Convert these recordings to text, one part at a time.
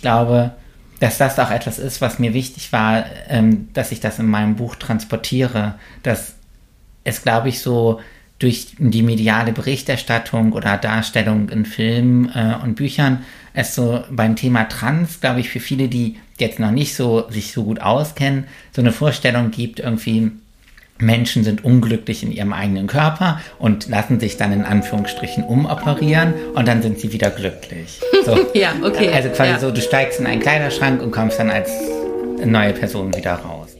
ich glaube, dass das auch etwas ist, was mir wichtig war, ähm, dass ich das in meinem Buch transportiere, dass es, glaube ich, so durch die mediale Berichterstattung oder Darstellung in Filmen äh, und Büchern es so beim Thema Trans, glaube ich, für viele, die jetzt noch nicht so sich so gut auskennen, so eine Vorstellung gibt, irgendwie Menschen sind unglücklich in ihrem eigenen Körper und lassen sich dann in Anführungsstrichen umoperieren und dann sind sie wieder glücklich. So. ja, okay. Also quasi ja. so, du steigst in einen Kleiderschrank und kommst dann als neue Person wieder raus.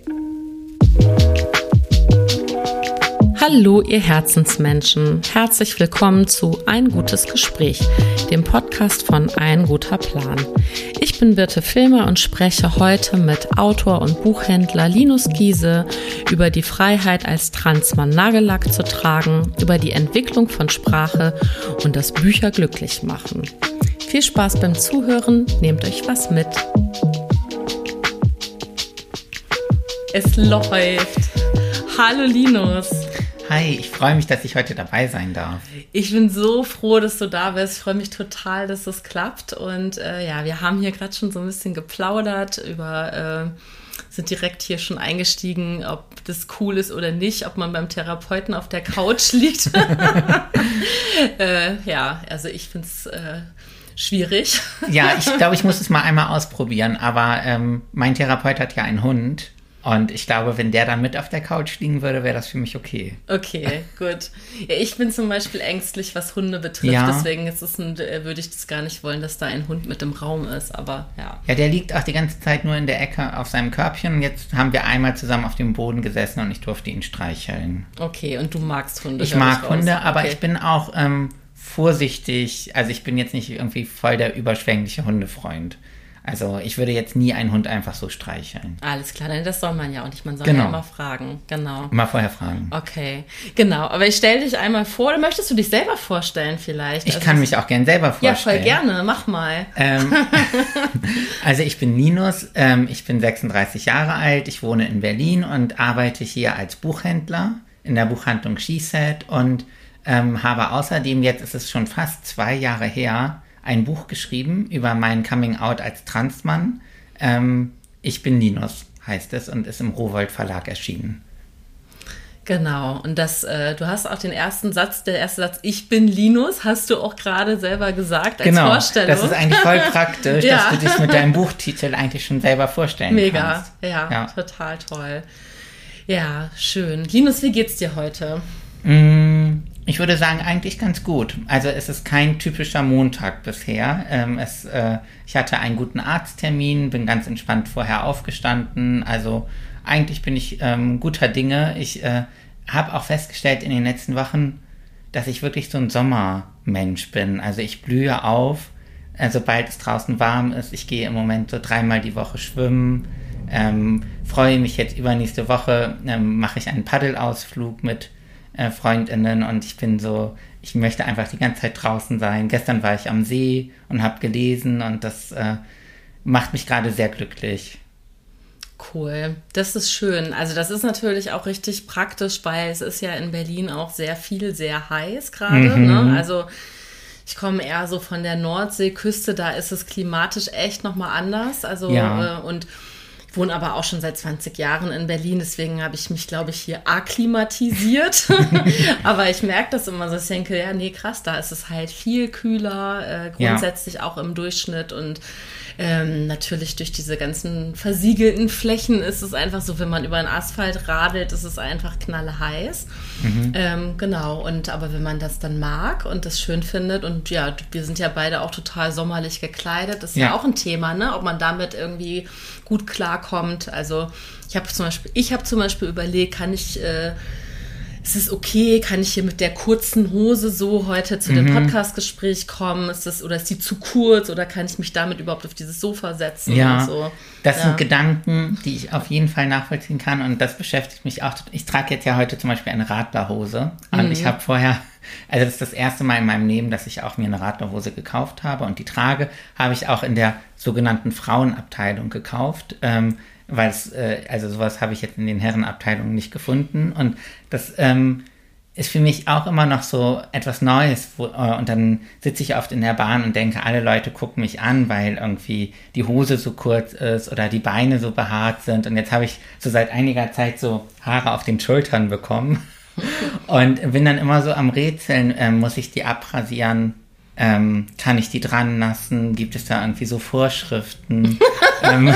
Hallo, ihr Herzensmenschen. Herzlich willkommen zu Ein gutes Gespräch, dem Podcast von Ein guter Plan. Ich bin Birte Filmer und spreche heute mit Autor und Buchhändler Linus Giese über die Freiheit als Transmann Nagellack zu tragen, über die Entwicklung von Sprache und das Bücher glücklich machen. Viel Spaß beim Zuhören, nehmt euch was mit. Es läuft. Hallo Linus. Hi, ich freue mich, dass ich heute dabei sein darf. Ich bin so froh, dass du da bist. Ich freue mich total, dass das klappt. Und äh, ja, wir haben hier gerade schon so ein bisschen geplaudert über, äh, sind direkt hier schon eingestiegen, ob das cool ist oder nicht, ob man beim Therapeuten auf der Couch liegt. äh, ja, also ich finde es äh, schwierig. Ja, ich glaube, ich muss es mal einmal ausprobieren, aber ähm, mein Therapeut hat ja einen Hund und ich glaube, wenn der dann mit auf der Couch liegen würde, wäre das für mich okay. Okay, gut. Ja, ich bin zum Beispiel ängstlich, was Hunde betrifft. Ja. Deswegen ist es ein, äh, würde ich das gar nicht wollen, dass da ein Hund mit im Raum ist. Aber ja. Ja, der liegt auch die ganze Zeit nur in der Ecke auf seinem Körbchen. Und jetzt haben wir einmal zusammen auf dem Boden gesessen und ich durfte ihn streicheln. Okay, und du magst Hunde? Ich mag ich Hunde, aber okay. ich bin auch ähm, vorsichtig. Also ich bin jetzt nicht irgendwie voll der überschwängliche Hundefreund. Also ich würde jetzt nie einen Hund einfach so streicheln. Alles klar, denn das soll man ja auch nicht. Man soll genau. ja immer fragen. Genau. Mal vorher fragen. Okay, genau. Aber ich stelle dich einmal vor. Möchtest du dich selber vorstellen vielleicht? Ich also, kann mich auch gern selber vorstellen. Ja, voll gerne. Mach mal. Ähm, also ich bin Linus. Ähm, ich bin 36 Jahre alt. Ich wohne in Berlin und arbeite hier als Buchhändler in der Buchhandlung SheSet und ähm, habe außerdem, jetzt ist es schon fast zwei Jahre her, ein Buch geschrieben über mein Coming Out als Transmann. Ähm, ich bin Linus heißt es und ist im Rowold Verlag erschienen. Genau, und das, äh, du hast auch den ersten Satz, der erste Satz, ich bin Linus, hast du auch gerade selber gesagt als genau, Vorstellung. Das ist eigentlich voll praktisch, ja. dass du dich mit deinem Buchtitel eigentlich schon selber vorstellen Mega, kannst. Mega, ja, ja, total toll. Ja, schön. Linus, wie geht's dir heute? Mm, ich würde sagen, eigentlich ganz gut. Also es ist kein typischer Montag bisher. Ähm, es, äh, ich hatte einen guten Arzttermin, bin ganz entspannt vorher aufgestanden. Also eigentlich bin ich ähm, guter Dinge. Ich äh, habe auch festgestellt in den letzten Wochen, dass ich wirklich so ein Sommermensch bin. Also ich blühe auf, äh, sobald es draußen warm ist. Ich gehe im Moment so dreimal die Woche schwimmen. Ähm, freue mich jetzt übernächste Woche, ähm, mache ich einen Paddelausflug mit äh, Freundinnen und ich bin so, ich möchte einfach die ganze Zeit draußen sein. Gestern war ich am See und habe gelesen und das äh, macht mich gerade sehr glücklich. Cool, das ist schön. Also das ist natürlich auch richtig praktisch, weil es ist ja in Berlin auch sehr viel, sehr heiß gerade. Mhm. Ne? Also ich komme eher so von der Nordseeküste, da ist es klimatisch echt nochmal anders. Also ja. äh, und wohne aber auch schon seit 20 Jahren in Berlin, deswegen habe ich mich, glaube ich, hier akklimatisiert. aber ich merke das immer so, ich denke, ja, nee, krass, da ist es halt viel kühler, äh, grundsätzlich ja. auch im Durchschnitt und ähm, natürlich durch diese ganzen versiegelten Flächen ist es einfach so, wenn man über den Asphalt radelt, ist es einfach knallheiß. Mhm. Ähm, genau, und aber wenn man das dann mag und das schön findet und ja, wir sind ja beide auch total sommerlich gekleidet, das ist ja, ja auch ein Thema, ne? Ob man damit irgendwie gut klarkommt. Also ich habe zum Beispiel, ich habe zum Beispiel überlegt, kann ich äh, ist es okay, kann ich hier mit der kurzen Hose so heute zu dem mhm. Podcastgespräch kommen? Ist das, oder ist die zu kurz oder kann ich mich damit überhaupt auf dieses Sofa setzen? Ja, so? das ja. sind Gedanken, die ich auf jeden Fall nachvollziehen kann und das beschäftigt mich auch. Ich trage jetzt ja heute zum Beispiel eine Radlerhose und mhm. ich habe vorher, also das ist das erste Mal in meinem Leben, dass ich auch mir eine Radlerhose gekauft habe und die trage, habe ich auch in der sogenannten Frauenabteilung gekauft. Ähm, weil es, äh, also sowas habe ich jetzt in den Herrenabteilungen nicht gefunden. Und das ähm, ist für mich auch immer noch so etwas Neues. Wo, äh, und dann sitze ich oft in der Bahn und denke, alle Leute gucken mich an, weil irgendwie die Hose so kurz ist oder die Beine so behaart sind. Und jetzt habe ich so seit einiger Zeit so Haare auf den Schultern bekommen. Und bin dann immer so am Rätseln, äh, muss ich die abrasieren? Ähm, kann ich die dran lassen? Gibt es da irgendwie so Vorschriften? ähm,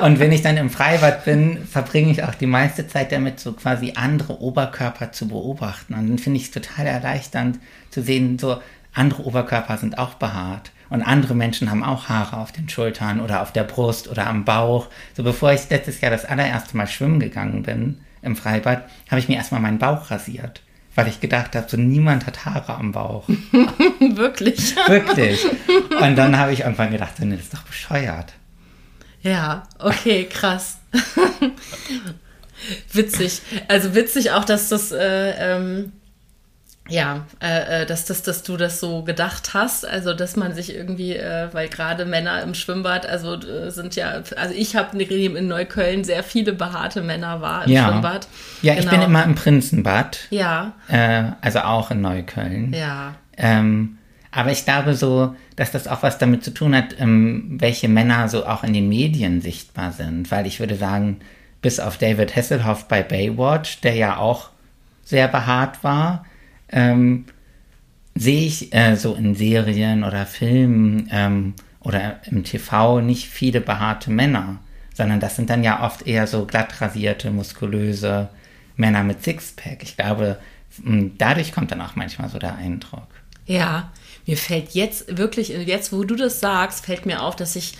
und wenn ich dann im Freibad bin, verbringe ich auch die meiste Zeit damit, so quasi andere Oberkörper zu beobachten. Und dann finde ich es total erleichternd zu sehen, so andere Oberkörper sind auch behaart. Und andere Menschen haben auch Haare auf den Schultern oder auf der Brust oder am Bauch. So bevor ich letztes Jahr das allererste Mal schwimmen gegangen bin im Freibad, habe ich mir erstmal meinen Bauch rasiert weil ich gedacht habe, so niemand hat Haare am Bauch. Wirklich? Wirklich. Und dann habe ich irgendwann gedacht, so, nee, das ist doch bescheuert. Ja, okay, krass. witzig. Also witzig auch, dass das äh, ähm, ja, äh, äh, dass, dass, dass du das so gedacht hast, also dass man sich irgendwie, äh, weil gerade Männer im Schwimmbad, also äh, sind ja, also ich habe in Neukölln sehr viele behaarte Männer war im ja. Schwimmbad. Ja, genau. ich bin genau. immer im Prinzenbad. Ja. Äh, also auch in Neukölln. Ja. Ähm, aber ich glaube so, dass das auch was damit zu tun hat, ähm, welche Männer so auch in den Medien sichtbar sind, weil ich würde sagen, bis auf David Hasselhoff bei Baywatch, der ja auch sehr behaart war, ähm, sehe ich äh, so in Serien oder Filmen ähm, oder im TV nicht viele behaarte Männer, sondern das sind dann ja oft eher so glatt rasierte, muskulöse Männer mit Sixpack. Ich glaube, dadurch kommt dann auch manchmal so der Eindruck. Ja, mir fällt jetzt wirklich, jetzt wo du das sagst, fällt mir auf, dass ich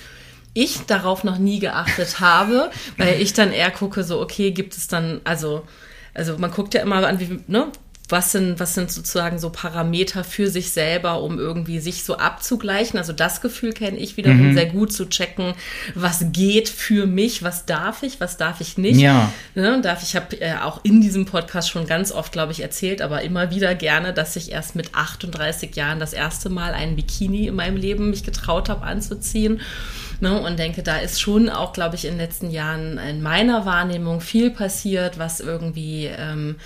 ich darauf noch nie geachtet habe, weil ich dann eher gucke, so, okay, gibt es dann, also, also man guckt ja immer an, wie, ne, was sind, was sind sozusagen so Parameter für sich selber, um irgendwie sich so abzugleichen. Also das Gefühl kenne ich wiederum mhm. sehr gut zu checken, was geht für mich, was darf ich, was darf ich nicht. Ja. Ne, darf ich habe äh, auch in diesem Podcast schon ganz oft, glaube ich, erzählt, aber immer wieder gerne, dass ich erst mit 38 Jahren das erste Mal einen Bikini in meinem Leben mich getraut habe anzuziehen. Ne, und denke, da ist schon auch, glaube ich, in den letzten Jahren in meiner Wahrnehmung viel passiert, was irgendwie ähm,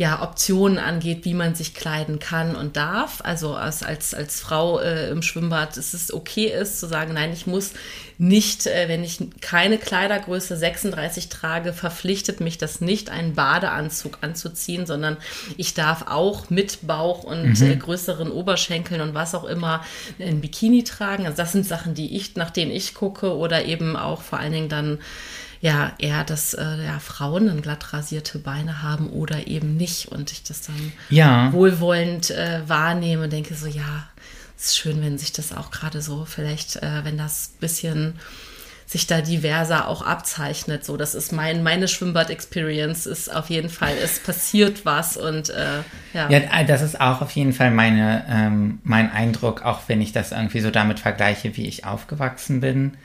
ja, Optionen angeht, wie man sich kleiden kann und darf. Also als, als, als Frau äh, im Schwimmbad ist es okay ist zu sagen, nein, ich muss nicht, äh, wenn ich keine Kleidergröße 36 trage, verpflichtet mich das nicht, einen Badeanzug anzuziehen, sondern ich darf auch mit Bauch und mhm. äh, größeren Oberschenkeln und was auch immer ein Bikini tragen. Also das sind Sachen, die ich, nach denen ich gucke oder eben auch vor allen Dingen dann ja eher, dass äh, ja, Frauen dann glatt rasierte Beine haben oder eben nicht und ich das dann ja. wohlwollend äh, wahrnehme und denke so, ja, es ist schön, wenn sich das auch gerade so vielleicht, äh, wenn das bisschen sich da diverser auch abzeichnet. So, das ist mein, meine Schwimmbad-Experience ist auf jeden Fall, es passiert was und äh, ja. Ja, das ist auch auf jeden Fall meine, ähm, mein Eindruck, auch wenn ich das irgendwie so damit vergleiche, wie ich aufgewachsen bin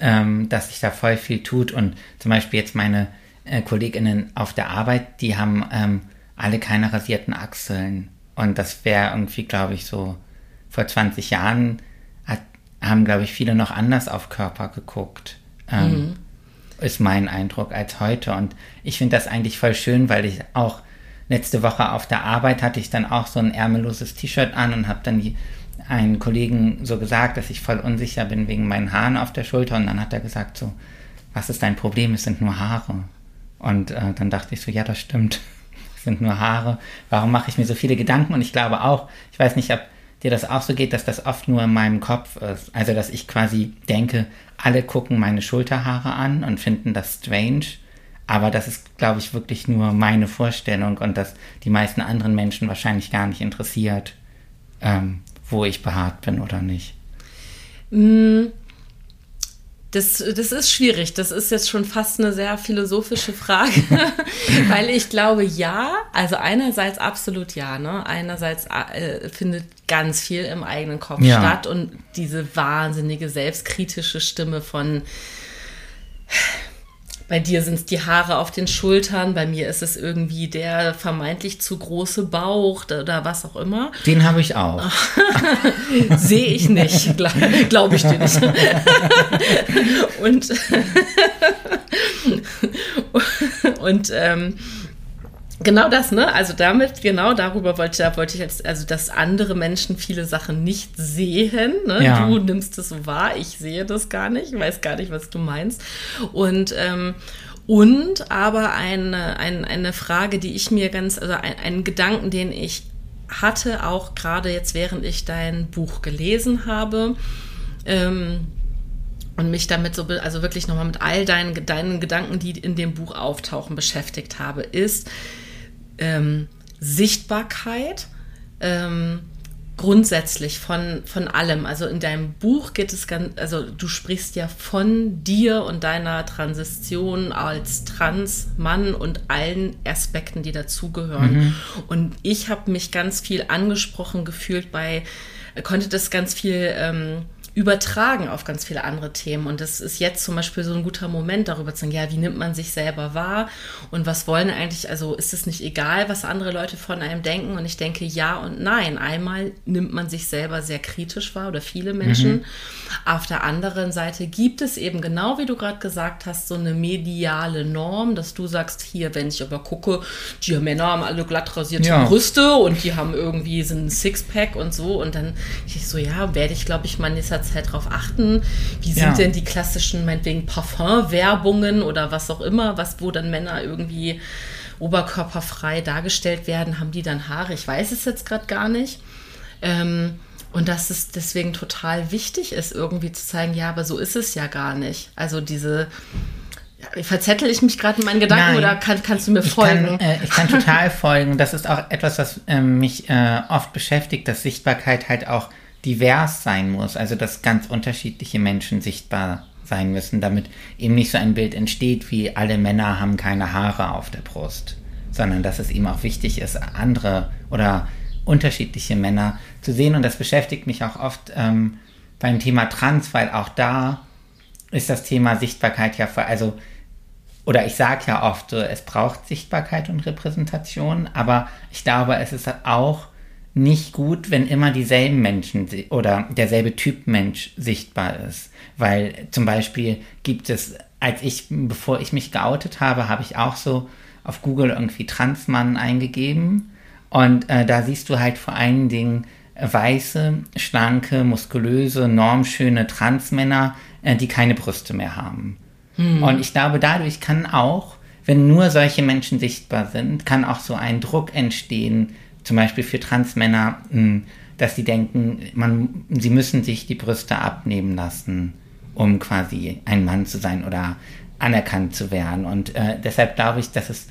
ähm, dass sich da voll viel tut. Und zum Beispiel jetzt meine äh, KollegInnen auf der Arbeit, die haben ähm, alle keine rasierten Achseln. Und das wäre irgendwie, glaube ich, so vor 20 Jahren hat, haben, glaube ich, viele noch anders auf Körper geguckt. Ähm, mhm. Ist mein Eindruck als heute. Und ich finde das eigentlich voll schön, weil ich auch letzte Woche auf der Arbeit hatte ich dann auch so ein ärmelloses T-Shirt an und habe dann die einen Kollegen so gesagt, dass ich voll unsicher bin wegen meinen Haaren auf der Schulter und dann hat er gesagt so, was ist dein Problem? Es sind nur Haare. Und äh, dann dachte ich so, ja, das stimmt. Es sind nur Haare. Warum mache ich mir so viele Gedanken? Und ich glaube auch, ich weiß nicht, ob dir das auch so geht, dass das oft nur in meinem Kopf ist. Also, dass ich quasi denke, alle gucken meine Schulterhaare an und finden das strange. Aber das ist, glaube ich, wirklich nur meine Vorstellung und dass die meisten anderen Menschen wahrscheinlich gar nicht interessiert. Ähm, wo ich behaart bin oder nicht? Mm, das, das ist schwierig. Das ist jetzt schon fast eine sehr philosophische Frage, weil ich glaube, ja, also einerseits absolut ja. Ne? Einerseits äh, findet ganz viel im eigenen Kopf ja. statt und diese wahnsinnige selbstkritische Stimme von bei dir sind es die Haare auf den Schultern, bei mir ist es irgendwie der vermeintlich zu große Bauch oder was auch immer. Den habe ich auch. Sehe ich nicht, glaube glaub ich dir nicht. und und ähm, Genau das, ne? Also damit, genau darüber wollte, da wollte ich jetzt, also dass andere Menschen viele Sachen nicht sehen. Ne? Ja. Du nimmst es so wahr, ich sehe das gar nicht, weiß gar nicht, was du meinst. Und ähm, und aber eine, eine, eine Frage, die ich mir ganz, also ein, einen Gedanken, den ich hatte, auch gerade jetzt, während ich dein Buch gelesen habe, ähm, und mich damit so, also wirklich nochmal mit all deinen, deinen Gedanken, die in dem Buch auftauchen, beschäftigt habe, ist ähm, Sichtbarkeit. Ähm, grundsätzlich von, von allem. Also in deinem Buch geht es ganz, also du sprichst ja von dir und deiner Transition als Transmann und allen Aspekten, die dazugehören. Mhm. Und ich habe mich ganz viel angesprochen gefühlt bei, konnte das ganz viel ähm, übertragen auf ganz viele andere Themen. Und das ist jetzt zum Beispiel so ein guter Moment, darüber zu sagen, ja, wie nimmt man sich selber wahr und was wollen eigentlich, also ist es nicht egal, was andere Leute von einem denken? Und ich denke ja und nein. Einmal nimmt man sich selber sehr kritisch wahr oder viele Menschen. Mhm. Auf der anderen Seite gibt es eben genau, wie du gerade gesagt hast, so eine mediale Norm, dass du sagst, hier, wenn ich aber gucke, die Männer haben alle glatt rasierte ja. Brüste und die haben irgendwie so ein Sixpack und so. Und dann ich so, ja, werde ich, glaube ich, mal in nächster Zeit darauf achten, wie sind ja. denn die klassischen, meinetwegen Parfum-Werbungen oder was auch immer, was, wo dann Männer irgendwie oberkörperfrei dargestellt werden, haben die dann Haare? Ich weiß es jetzt gerade gar nicht. Ähm, und dass es deswegen total wichtig ist, irgendwie zu zeigen, ja, aber so ist es ja gar nicht. Also diese, verzettel ich mich gerade in meinen Gedanken Nein, oder kann, kannst du mir folgen? Ich kann, äh, ich kann total folgen. Das ist auch etwas, was äh, mich äh, oft beschäftigt, dass Sichtbarkeit halt auch divers sein muss. Also dass ganz unterschiedliche Menschen sichtbar sein müssen, damit eben nicht so ein Bild entsteht, wie alle Männer haben keine Haare auf der Brust, sondern dass es ihm auch wichtig ist, andere oder unterschiedliche Männer zu sehen. Und das beschäftigt mich auch oft ähm, beim Thema Trans, weil auch da ist das Thema Sichtbarkeit ja, also, oder ich sage ja oft, es braucht Sichtbarkeit und Repräsentation, aber ich glaube, es ist auch nicht gut, wenn immer dieselben Menschen oder derselbe Typ Mensch sichtbar ist. Weil zum Beispiel gibt es, als ich, bevor ich mich geoutet habe, habe ich auch so auf Google irgendwie Transmann eingegeben und äh, da siehst du halt vor allen Dingen weiße, schlanke, muskulöse, normschöne Transmänner, äh, die keine Brüste mehr haben. Hm. Und ich glaube, dadurch kann auch, wenn nur solche Menschen sichtbar sind, kann auch so ein Druck entstehen, zum Beispiel für Transmänner, hm, dass sie denken, man, sie müssen sich die Brüste abnehmen lassen, um quasi ein Mann zu sein oder anerkannt zu werden. Und äh, deshalb glaube ich, dass es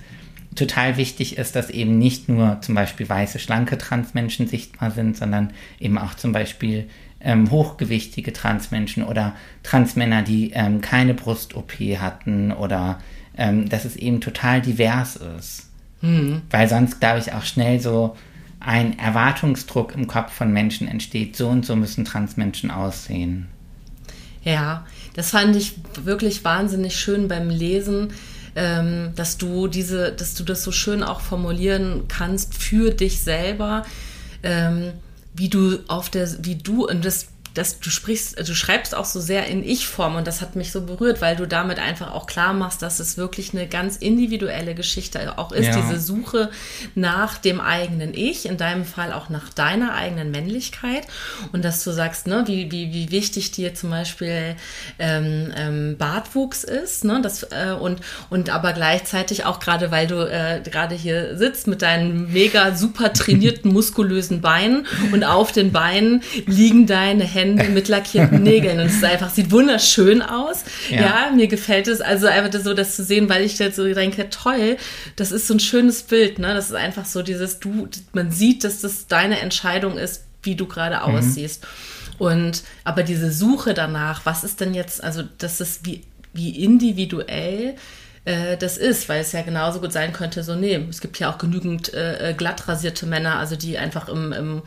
total wichtig ist, dass eben nicht nur zum Beispiel weiße, schlanke Transmenschen sichtbar sind, sondern eben auch zum Beispiel ähm, hochgewichtige Transmenschen oder Transmänner, die ähm, keine Brust-OP hatten oder ähm, dass es eben total divers ist. Mhm. Weil sonst, glaube ich, auch schnell so ein Erwartungsdruck im Kopf von Menschen entsteht, so und so müssen Transmenschen aussehen. Ja, das fand ich wirklich wahnsinnig schön beim Lesen, ähm, dass du diese, dass du das so schön auch formulieren kannst für dich selber, ähm, wie du auf der, wie du, und das dass du sprichst, du schreibst auch so sehr in Ich-Form und das hat mich so berührt, weil du damit einfach auch klar machst, dass es wirklich eine ganz individuelle Geschichte auch ist, ja. diese Suche nach dem eigenen Ich, in deinem Fall auch nach deiner eigenen Männlichkeit und dass du sagst, ne, wie, wie, wie wichtig dir zum Beispiel ähm, ähm, Bartwuchs ist, ne, das, äh, und, und aber gleichzeitig auch gerade, weil du äh, gerade hier sitzt mit deinen mega super trainierten, muskulösen Beinen und auf den Beinen liegen deine Hände Hände mit lackierten Nägeln und es ist einfach, sieht wunderschön aus. Ja. ja. mir gefällt es. Also einfach so, das zu sehen, weil ich jetzt so denke, toll, das ist so ein schönes Bild, ne? Das ist einfach so dieses, du, man sieht, dass das deine Entscheidung ist, wie du gerade mhm. aussiehst. Und aber diese Suche danach, was ist denn jetzt, also das ist wie, wie individuell äh, das ist, weil es ja genauso gut sein könnte, so, nee, es gibt ja auch genügend äh, äh glatt rasierte Männer, also die einfach im, im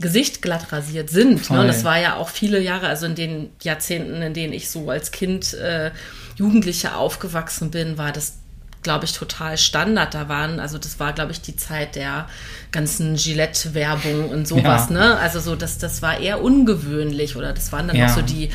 Gesicht glatt rasiert sind. Ne? Das war ja auch viele Jahre, also in den Jahrzehnten, in denen ich so als Kind, äh, Jugendliche aufgewachsen bin, war das glaube ich, total Standard. Da waren, also das war, glaube ich, die Zeit der ganzen Gillette-Werbung und sowas, ja. ne? Also so, das, das war eher ungewöhnlich oder das waren dann ja. auch so die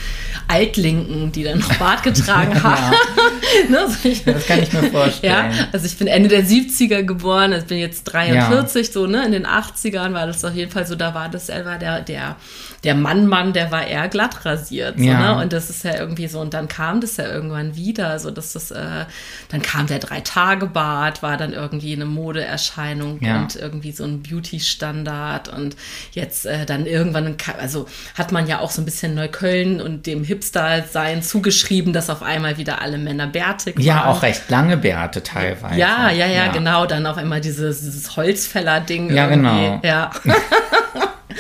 Altlinken, die dann noch Bart getragen haben. ne? so ich, das kann ich mir vorstellen. Ja, also ich bin Ende der 70er geboren, also bin jetzt 43, so, ne? In den 80ern war das auf jeden Fall so, da war das, war der, der der Mann-Mann, der war eher glatt rasiert. So, ja. ne? Und das ist ja irgendwie so, und dann kam das ja irgendwann wieder, so dass das, äh, dann kam der Drei-Tage-Bart, war dann irgendwie eine Modeerscheinung ja. und irgendwie so ein Beauty-Standard und jetzt äh, dann irgendwann, also hat man ja auch so ein bisschen Neukölln und dem Hipster-Sein zugeschrieben, dass auf einmal wieder alle Männer bärtig waren. Ja, auch recht lange Bärte teilweise. Ja, ja, ja, ja. genau, dann auf einmal dieses, dieses Holzfäller-Ding. Ja, irgendwie. genau. Ja.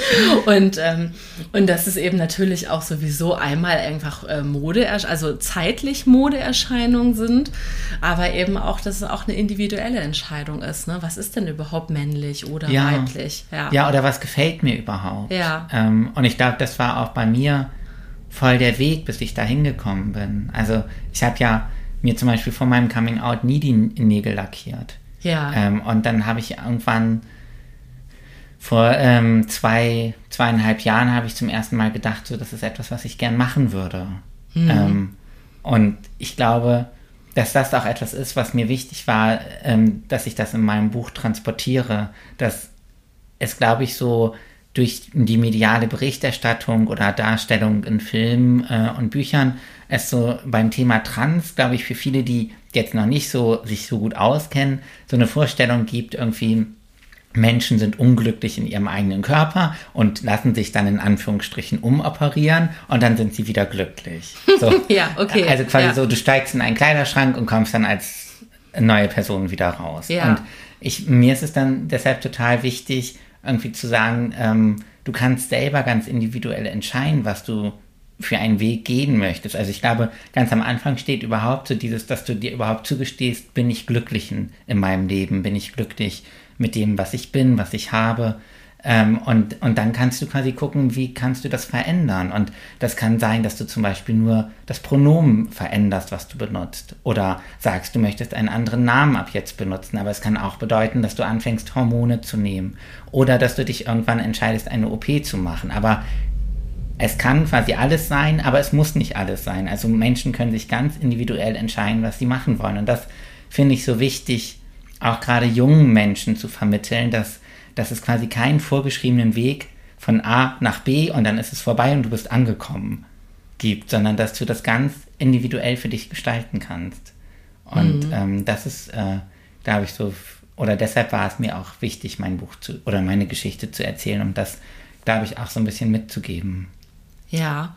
und, ähm, und das ist eben natürlich auch sowieso einmal einfach äh, Mode, also zeitlich Modeerscheinungen sind, aber eben auch, dass es auch eine individuelle Entscheidung ist. Ne? Was ist denn überhaupt männlich oder ja. weiblich? Ja. ja, oder was gefällt mir überhaupt? Ja. Ähm, und ich glaube, das war auch bei mir voll der Weg, bis ich da hingekommen bin. Also ich habe ja mir zum Beispiel vor meinem Coming Out nie die Nägel lackiert. Ja. Ähm, und dann habe ich irgendwann vor ähm, zwei, zweieinhalb Jahren habe ich zum ersten Mal gedacht, so, das ist etwas, was ich gern machen würde. Mhm. Ähm, und ich glaube, dass das auch etwas ist, was mir wichtig war, ähm, dass ich das in meinem Buch transportiere, dass es, glaube ich, so durch die mediale Berichterstattung oder Darstellung in Filmen äh, und Büchern es so beim Thema Trans, glaube ich, für viele, die jetzt noch nicht so sich so gut auskennen, so eine Vorstellung gibt, irgendwie, Menschen sind unglücklich in ihrem eigenen Körper und lassen sich dann in Anführungsstrichen umoperieren und dann sind sie wieder glücklich. So. ja, okay. Also quasi ja. so, du steigst in einen Kleiderschrank und kommst dann als neue Person wieder raus. Ja. Und ich, mir ist es dann deshalb total wichtig, irgendwie zu sagen, ähm, du kannst selber ganz individuell entscheiden, was du für einen Weg gehen möchtest. Also ich glaube, ganz am Anfang steht überhaupt so dieses, dass du dir überhaupt zugestehst, bin ich glücklich in, in meinem Leben, bin ich glücklich mit dem, was ich bin, was ich habe. Ähm, und, und dann kannst du quasi gucken, wie kannst du das verändern. Und das kann sein, dass du zum Beispiel nur das Pronomen veränderst, was du benutzt. Oder sagst, du möchtest einen anderen Namen ab jetzt benutzen. Aber es kann auch bedeuten, dass du anfängst, Hormone zu nehmen. Oder dass du dich irgendwann entscheidest, eine OP zu machen. Aber es kann quasi alles sein, aber es muss nicht alles sein. Also Menschen können sich ganz individuell entscheiden, was sie machen wollen. Und das finde ich so wichtig, auch gerade jungen Menschen zu vermitteln, dass, dass es quasi keinen vorgeschriebenen Weg von A nach B und dann ist es vorbei und du bist angekommen gibt, sondern dass du das ganz individuell für dich gestalten kannst. Und mhm. ähm, das ist, äh, glaube ich, so, oder deshalb war es mir auch wichtig, mein Buch zu, oder meine Geschichte zu erzählen, um das, glaube ich, auch so ein bisschen mitzugeben. Ja,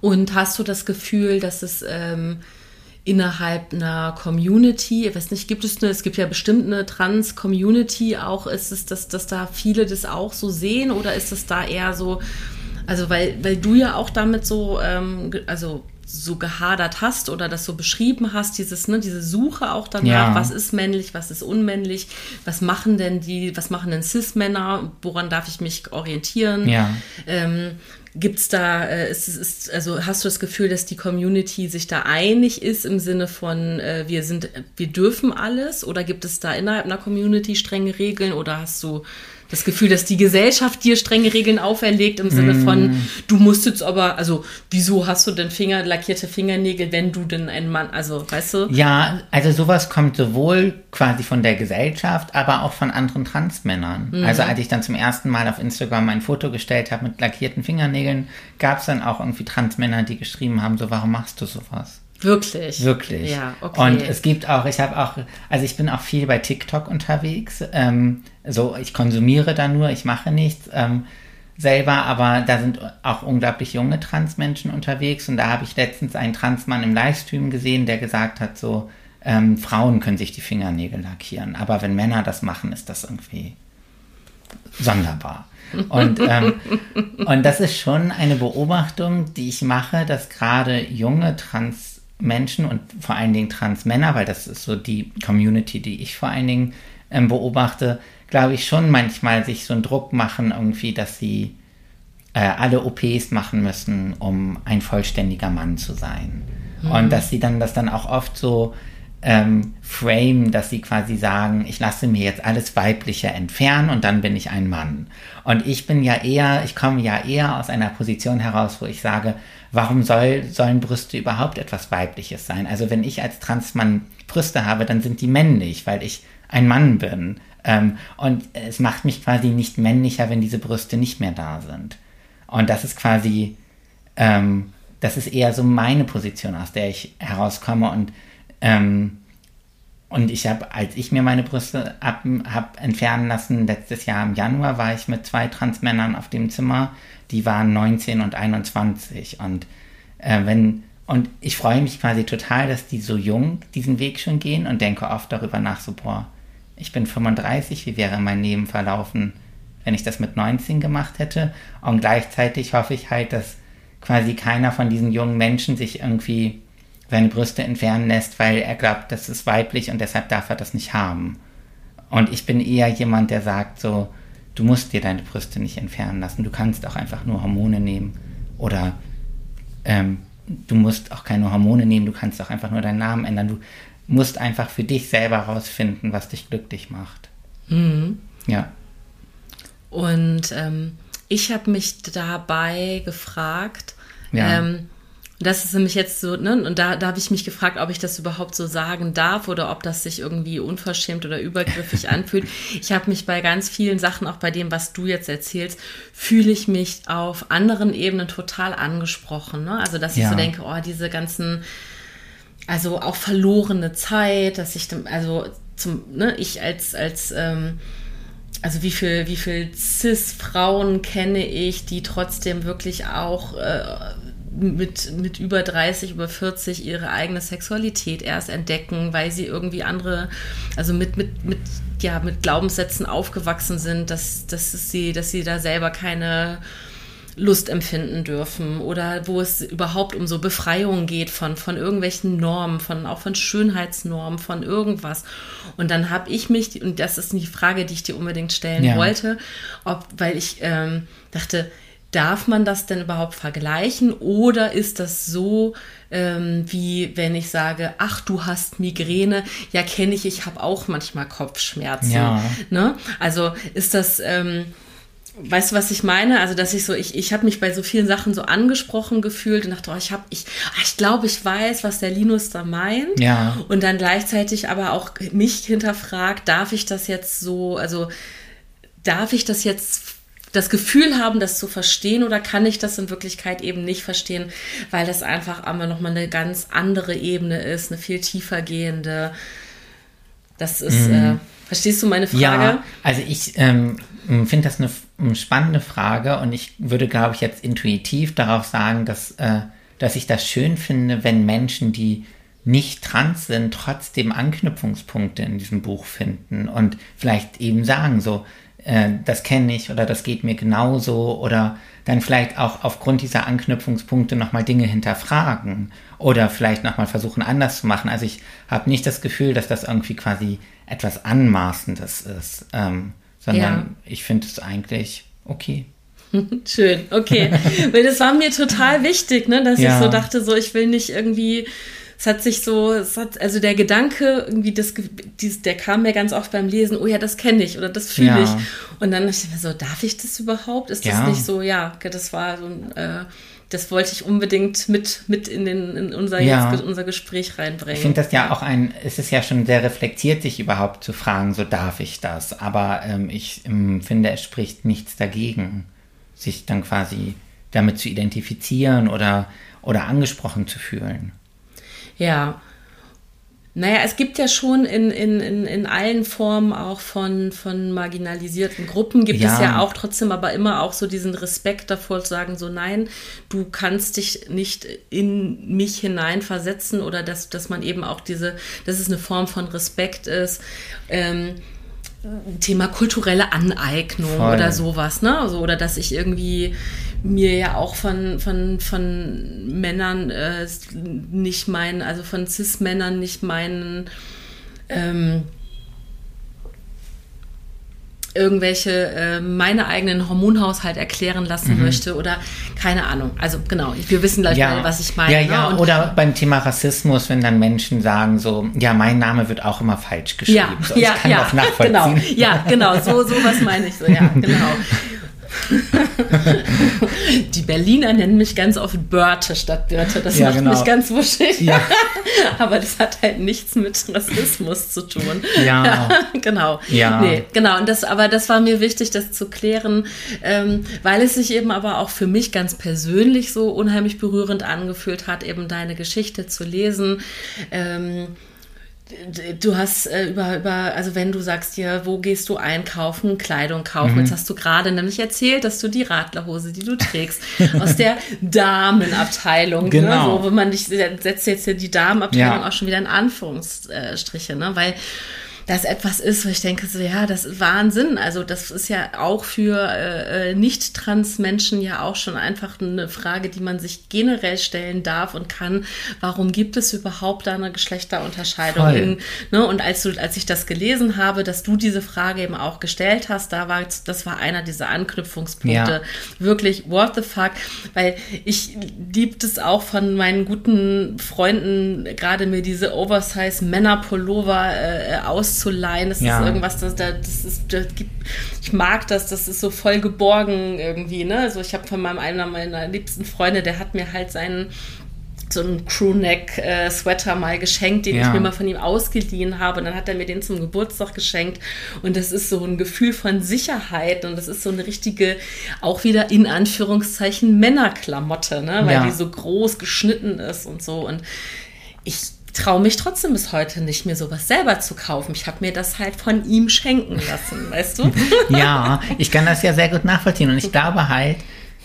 und hast du das Gefühl, dass es ähm, innerhalb einer Community, ich weiß nicht, gibt es eine, es gibt ja bestimmt eine Trans-Community auch, ist es, dass, dass da viele das auch so sehen oder ist es da eher so, also weil, weil du ja auch damit so, ähm, also so gehadert hast oder das so beschrieben hast, dieses, ne, diese Suche auch danach, ja. was ist männlich, was ist unmännlich, was machen denn die, was machen denn Cis-Männer, woran darf ich mich orientieren? Ja. Ähm, Gibt's da, äh, ist, ist, also hast du das Gefühl, dass die Community sich da einig ist im Sinne von, äh, wir sind, wir dürfen alles? Oder gibt es da innerhalb einer Community strenge Regeln? Oder hast du das Gefühl, dass die Gesellschaft dir strenge Regeln auferlegt im Sinne von, mm. du musst jetzt aber, also wieso hast du denn Finger, lackierte Fingernägel, wenn du denn ein Mann, also weißt du? Ja, also sowas kommt sowohl quasi von der Gesellschaft, aber auch von anderen Transmännern. Mhm. Also als ich dann zum ersten Mal auf Instagram ein Foto gestellt habe mit lackierten Fingernägeln, gab es dann auch irgendwie Transmänner, die geschrieben haben, so warum machst du sowas? Wirklich? Wirklich. Ja, okay. Und es gibt auch, ich habe auch, also ich bin auch viel bei TikTok unterwegs. Ähm, so, ich konsumiere da nur, ich mache nichts ähm, selber, aber da sind auch unglaublich junge Transmenschen unterwegs. Und da habe ich letztens einen Transmann im Livestream gesehen, der gesagt hat, so, ähm, Frauen können sich die Fingernägel lackieren, aber wenn Männer das machen, ist das irgendwie sonderbar. Und, ähm, und das ist schon eine Beobachtung, die ich mache, dass gerade junge Trans Menschen und vor allen Dingen Transmänner, weil das ist so die Community, die ich vor allen Dingen ähm, beobachte, glaube ich schon manchmal sich so einen Druck machen, irgendwie, dass sie äh, alle OPs machen müssen, um ein vollständiger Mann zu sein. Mhm. Und dass sie dann das dann auch oft so ähm, frame, dass sie quasi sagen, ich lasse mir jetzt alles Weibliche entfernen und dann bin ich ein Mann. Und ich bin ja eher, ich komme ja eher aus einer Position heraus, wo ich sage, warum soll, sollen Brüste überhaupt etwas Weibliches sein? Also wenn ich als Transmann Brüste habe, dann sind die männlich, weil ich ein Mann bin. Ähm, und es macht mich quasi nicht männlicher, wenn diese Brüste nicht mehr da sind. Und das ist quasi, ähm, das ist eher so meine Position, aus der ich herauskomme. Und ähm, und ich habe, als ich mir meine Brüste habe entfernen lassen, letztes Jahr im Januar war ich mit zwei Transmännern auf dem Zimmer, die waren 19 und 21 und äh, wenn und ich freue mich quasi total, dass die so jung diesen Weg schon gehen und denke oft darüber nach, so boah, ich bin 35, wie wäre mein Leben verlaufen, wenn ich das mit 19 gemacht hätte? Und gleichzeitig hoffe ich halt, dass quasi keiner von diesen jungen Menschen sich irgendwie seine Brüste entfernen lässt, weil er glaubt, das ist weiblich und deshalb darf er das nicht haben. Und ich bin eher jemand, der sagt so, du musst dir deine Brüste nicht entfernen lassen, du kannst auch einfach nur Hormone nehmen oder ähm, du musst auch keine Hormone nehmen, du kannst auch einfach nur deinen Namen ändern, du musst einfach für dich selber rausfinden, was dich glücklich macht. Mhm. Ja. Und ähm, ich habe mich dabei gefragt, Ja. ähm, das ist nämlich jetzt so, ne, und da, da habe ich mich gefragt, ob ich das überhaupt so sagen darf oder ob das sich irgendwie unverschämt oder übergriffig anfühlt. Ich habe mich bei ganz vielen Sachen, auch bei dem, was du jetzt erzählst, fühle ich mich auf anderen Ebenen total angesprochen. Ne? Also, dass ich Ja. so denke, oh, diese ganzen, also auch verlorene Zeit, dass ich, also zum, ne, ich als, als, ähm, also wie viel, wie viel Cis-Frauen kenne ich, die trotzdem wirklich auch äh, mit, mit über 30, über 40 ihre eigene Sexualität erst entdecken, weil sie irgendwie andere, also mit, mit, mit, ja, mit Glaubenssätzen aufgewachsen sind, dass, dass sie, dass sie da selber keine Lust empfinden dürfen oder wo es überhaupt um so Befreiung geht von, von irgendwelchen Normen, von, auch von Schönheitsnormen, von irgendwas. Und dann habe ich mich, und das ist die Frage, die ich dir unbedingt stellen Ja. wollte, ob, weil ich ähm, dachte, darf man das denn überhaupt vergleichen oder ist das so, ähm, wie wenn ich sage, ach, du hast Migräne, ja kenne ich, ich habe auch manchmal Kopfschmerzen. Ja. Ne? Also ist das, ähm, weißt du, was ich meine? Also, dass ich so, ich, ich habe mich bei so vielen Sachen so angesprochen gefühlt und dachte, oh, ich habe, ich, ah, ich glaube, ich weiß, was der Linus da meint. Ja. Und dann gleichzeitig aber auch mich hinterfragt, darf ich das jetzt so, also darf ich das jetzt das Gefühl haben, das zu verstehen oder kann ich das in Wirklichkeit eben nicht verstehen, weil das einfach aber nochmal eine ganz andere Ebene ist, eine viel tiefer gehende. Das ist, äh, verstehst du meine Frage? Ja, also ich ähm, finde das eine eine spannende Frage und ich würde, glaube ich, jetzt intuitiv darauf sagen, dass, äh, dass ich das schön finde, wenn Menschen, die nicht trans sind, trotzdem Anknüpfungspunkte in diesem Buch finden und vielleicht eben sagen so, äh, das kenne ich oder das geht mir genauso oder dann vielleicht auch aufgrund dieser Anknüpfungspunkte nochmal Dinge hinterfragen oder vielleicht nochmal versuchen anders zu machen. Also ich habe nicht das Gefühl, dass das irgendwie quasi etwas Anmaßendes ist, ähm, sondern Ja. ich finde es eigentlich okay. Schön, okay. Weil das war mir total wichtig, ne, dass Ja. ich so dachte, so ich will nicht irgendwie, es hat sich so, es hat, also der Gedanke, irgendwie, das, dies, der kam mir ganz oft beim Lesen, oh ja, das kenne ich oder das fühle Ja. ich. Und dann dachte ich mir so, darf ich das überhaupt? Ist das Ja. nicht so, ja, das war so ein, äh, das wollte ich unbedingt mit, mit in, den, in unser, Ja. jetzt, unser Gespräch reinbringen. Ich finde das ja auch ein, es ist ja schon sehr reflektiert, sich überhaupt zu fragen, so darf ich das. Aber ähm, ich ähm, finde, es spricht nichts dagegen, sich dann quasi damit zu identifizieren oder, oder angesprochen zu fühlen. Ja. Naja, es gibt ja schon in, in, in, in allen Formen auch von, von marginalisierten Gruppen, gibt Ja. es ja auch trotzdem aber immer auch so diesen Respekt davor zu sagen, so nein, du kannst dich nicht in mich hineinversetzen oder dass, dass man eben auch diese, dass es eine Form von Respekt ist. Ähm, Thema kulturelle Aneignung Voll. oder sowas, ne? Also, oder dass ich irgendwie mir ja auch von, von, von Männern äh, nicht meinen, also von Cis-Männern nicht meinen, ähm, irgendwelche äh, meine eigenen Hormonhaushalt erklären lassen mhm. möchte oder keine Ahnung. Also genau, wir wissen gleich ja. mal, was ich meine. Ja, ja, ne? oder beim Thema Rassismus, wenn dann Menschen sagen so, ja, mein Name wird auch immer falsch geschrieben. Ja, so, ich ja, kann ja, das nachvollziehen. Genau, ja, genau, so, so was meine ich so, ja, genau. Die Berliner nennen mich ganz oft Börte statt Birte. Das ja, macht genau. mich ganz wuschig. Ja. Aber das hat halt nichts mit Rassismus zu tun. Ja. genau. Ja. Nee, genau. Und das, aber das war mir wichtig, das zu klären, ähm, weil es sich eben aber auch für mich ganz persönlich so unheimlich berührend angefühlt hat, eben deine Geschichte zu lesen. Ähm, du hast äh, über, über, also wenn du sagst dir, wo gehst du einkaufen, Kleidung kaufen, mhm. jetzt hast du gerade nämlich erzählt, dass du die Radlerhose, die du trägst, aus der Damenabteilung, ne, genau. ne, wo man dich setzt jetzt hier die Damenabteilung ja. auch schon wieder in Anführungsstriche, ne, weil das etwas ist, wo ich denke, so ja, das ist Wahnsinn. Also das ist ja auch für äh, äh, Nicht-Trans-Menschen ja auch schon einfach eine Frage, die man sich generell stellen darf und kann. Warum gibt es überhaupt da eine Geschlechterunterscheidung? In, ne? Und als du, als ich das gelesen habe, dass du diese Frage eben auch gestellt hast, da war das war einer dieser Anknüpfungspunkte. Ja. Wirklich, what the fuck? Weil ich liebt es auch von meinen guten Freunden, gerade mir diese Oversize Männerpullover äh, aus auszuleihen. Das ja. ist irgendwas, das, das ist, das gibt, ich mag das, das ist so voll geborgen irgendwie, ne? Also ich habe von meinem einer meiner liebsten Freunde, der hat mir halt seinen so einen Crewneck-Sweater mal geschenkt, den ja. ich mir mal von ihm ausgeliehen habe. Und dann hat er mir den zum Geburtstag geschenkt. Und das ist so ein Gefühl von Sicherheit. Und das ist so eine richtige, auch wieder in Anführungszeichen, Männerklamotte, ne? weil ja. die so groß geschnitten ist und so. Und ich traue mich trotzdem bis heute nicht, mir sowas selber zu kaufen. Ich habe mir das halt von ihm schenken lassen, weißt du? ja, ich kann das ja sehr gut nachvollziehen. Und ich glaube halt,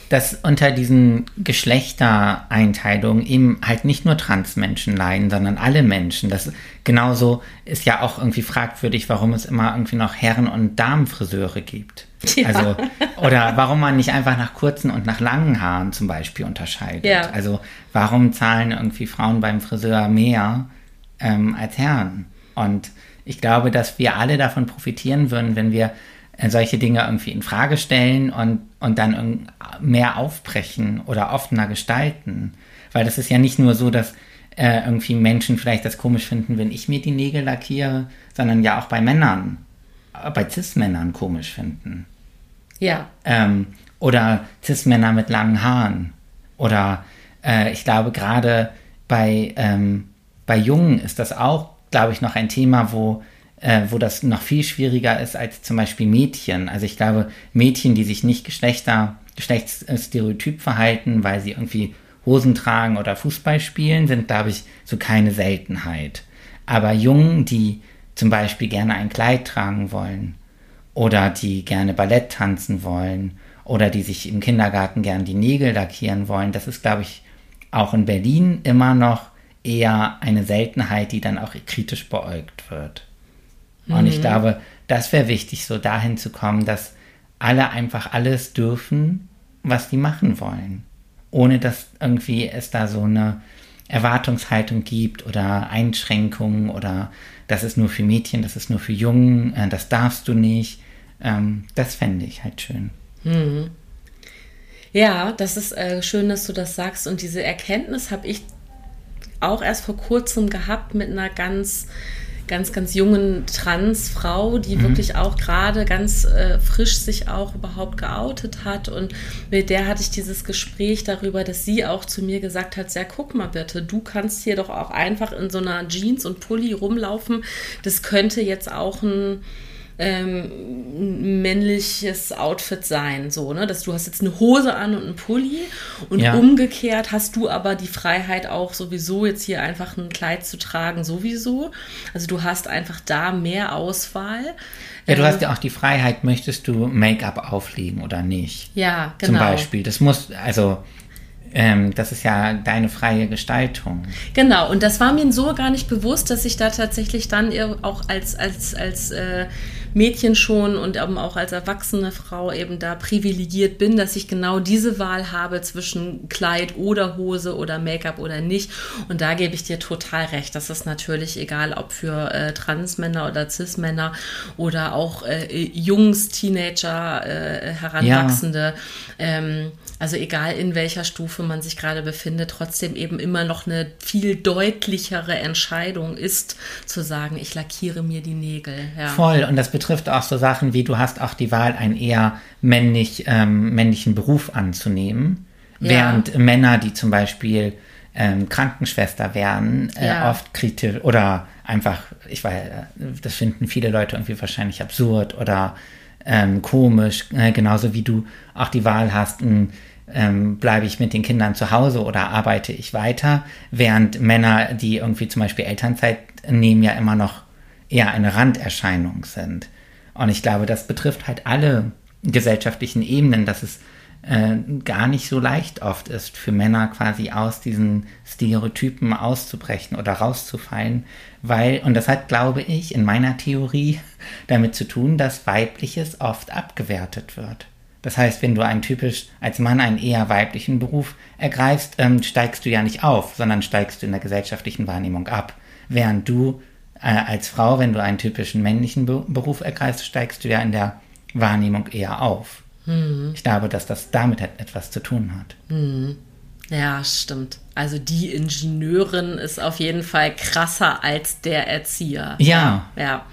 dass unter diesen Geschlechtereinteilungen eben halt nicht nur Transmenschen leiden, sondern alle Menschen. Das genauso ist ja auch irgendwie fragwürdig, warum es immer irgendwie noch Herren- und Damenfriseure gibt. Ja. Also, oder warum man nicht einfach nach kurzen und nach langen Haaren zum Beispiel unterscheidet. Ja. Also, warum zahlen irgendwie Frauen beim Friseur mehr ähm, als Herren? Und ich glaube, dass wir alle davon profitieren würden, wenn wir solche Dinge irgendwie in Frage stellen und, und dann mehr aufbrechen oder offener gestalten. Weil das ist ja nicht nur so, dass äh, irgendwie Menschen vielleicht das komisch finden, wenn ich mir die Nägel lackiere, sondern ja auch bei Männern, äh, bei Cis-Männern komisch finden. Ja. Ähm, oder Cis-Männer mit langen Haaren. Oder äh, ich glaube, gerade bei, ähm, bei Jungen ist das auch, glaube ich, noch ein Thema, wo, äh, wo das noch viel schwieriger ist als zum Beispiel Mädchen. Also ich glaube, Mädchen, die sich nicht Geschlechter, Geschlechtsstereotyp verhalten, weil sie irgendwie Hosen tragen oder Fußball spielen, sind, glaube ich, so keine Seltenheit. Aber Jungen, die zum Beispiel gerne ein Kleid tragen wollen oder die gerne Ballett tanzen wollen oder die sich im Kindergarten gerne die Nägel lackieren wollen, das ist, glaube ich, auch in Berlin immer noch eher eine Seltenheit, die dann auch kritisch beäugt wird. Mhm. Und ich mhm. glaube, das wäre wichtig, so dahin zu kommen, dass alle einfach alles dürfen, was die machen wollen. Ohne dass irgendwie es da so eine Erwartungshaltung gibt oder Einschränkungen oder das ist nur für Mädchen, das ist nur für Jungen, äh, das darfst du nicht. Ähm, das fände ich halt schön. Mhm. Ja, das ist äh, schön, dass du das sagst. Und diese Erkenntnis habe ich auch erst vor kurzem gehabt mit einer ganz ganz, ganz jungen Transfrau, die mhm. wirklich auch gerade ganz äh, frisch sich auch überhaupt geoutet hat. Und mit der hatte ich dieses Gespräch darüber, dass sie auch zu mir gesagt hat, ja, guck mal bitte, du kannst hier doch auch einfach in so einer Jeans und Pulli rumlaufen. Das könnte jetzt auch ein ähm, männliches Outfit sein, so, ne? Dass du hast jetzt eine Hose an und einen Pulli und ja. umgekehrt hast du aber die Freiheit auch sowieso jetzt hier einfach ein Kleid zu tragen, sowieso. Also du hast einfach da mehr Auswahl. Ja, du ähm, hast ja auch die Freiheit, möchtest du Make-up auflegen oder nicht? Ja, genau. Zum Beispiel. Das muss, also ähm, das ist ja deine freie Gestaltung. Genau, und das war mir so gar nicht bewusst, dass ich da tatsächlich dann auch als, als, als äh, Mädchen schon und eben auch als erwachsene Frau eben da privilegiert bin, dass ich genau diese Wahl habe zwischen Kleid oder Hose oder Make-up oder nicht. Und da gebe ich dir total recht. Das ist natürlich egal, ob für äh, Transmänner oder Cis-Männer oder auch äh, Jungs, Teenager, äh, Heranwachsende. Ja. Ähm, also egal in welcher Stufe man sich gerade befindet, trotzdem eben immer noch eine viel deutlichere Entscheidung ist, zu sagen, ich lackiere mir die Nägel. Ja. Voll, und das betrifft auch so Sachen wie, du hast auch die Wahl, einen eher männlich, ähm, männlichen Beruf anzunehmen, ja. während Männer, die zum Beispiel ähm, Krankenschwester werden, äh, ja. oft kritisch oder einfach, ich weiß, das finden viele Leute irgendwie wahrscheinlich absurd oder ähm, komisch, äh, genauso wie du auch die Wahl hast, ähm, bleibe ich mit den Kindern zu Hause oder arbeite ich weiter, während Männer, die irgendwie zum Beispiel Elternzeit nehmen, ja immer noch eher eine Randerscheinung sind. Und ich glaube, das betrifft halt alle gesellschaftlichen Ebenen, dass es äh, gar nicht so leicht oft ist, für Männer quasi aus diesen Stereotypen auszubrechen oder rauszufallen, weil, und das hat, glaube ich, in meiner Theorie damit zu tun, dass weibliches oft abgewertet wird. Das heißt, wenn du einen typisch als Mann einen eher weiblichen Beruf ergreifst, ähm, steigst du ja nicht auf, sondern steigst du in der gesellschaftlichen Wahrnehmung ab. Während du äh, als Frau, wenn du einen typischen männlichen Be Beruf ergreifst, steigst du ja in der Wahrnehmung eher auf. Mhm. Ich glaube, dass das damit etwas zu tun hat. Mhm. Ja, stimmt. Also die Ingenieurin ist auf jeden Fall krasser als der Erzieher. Ja. Ja.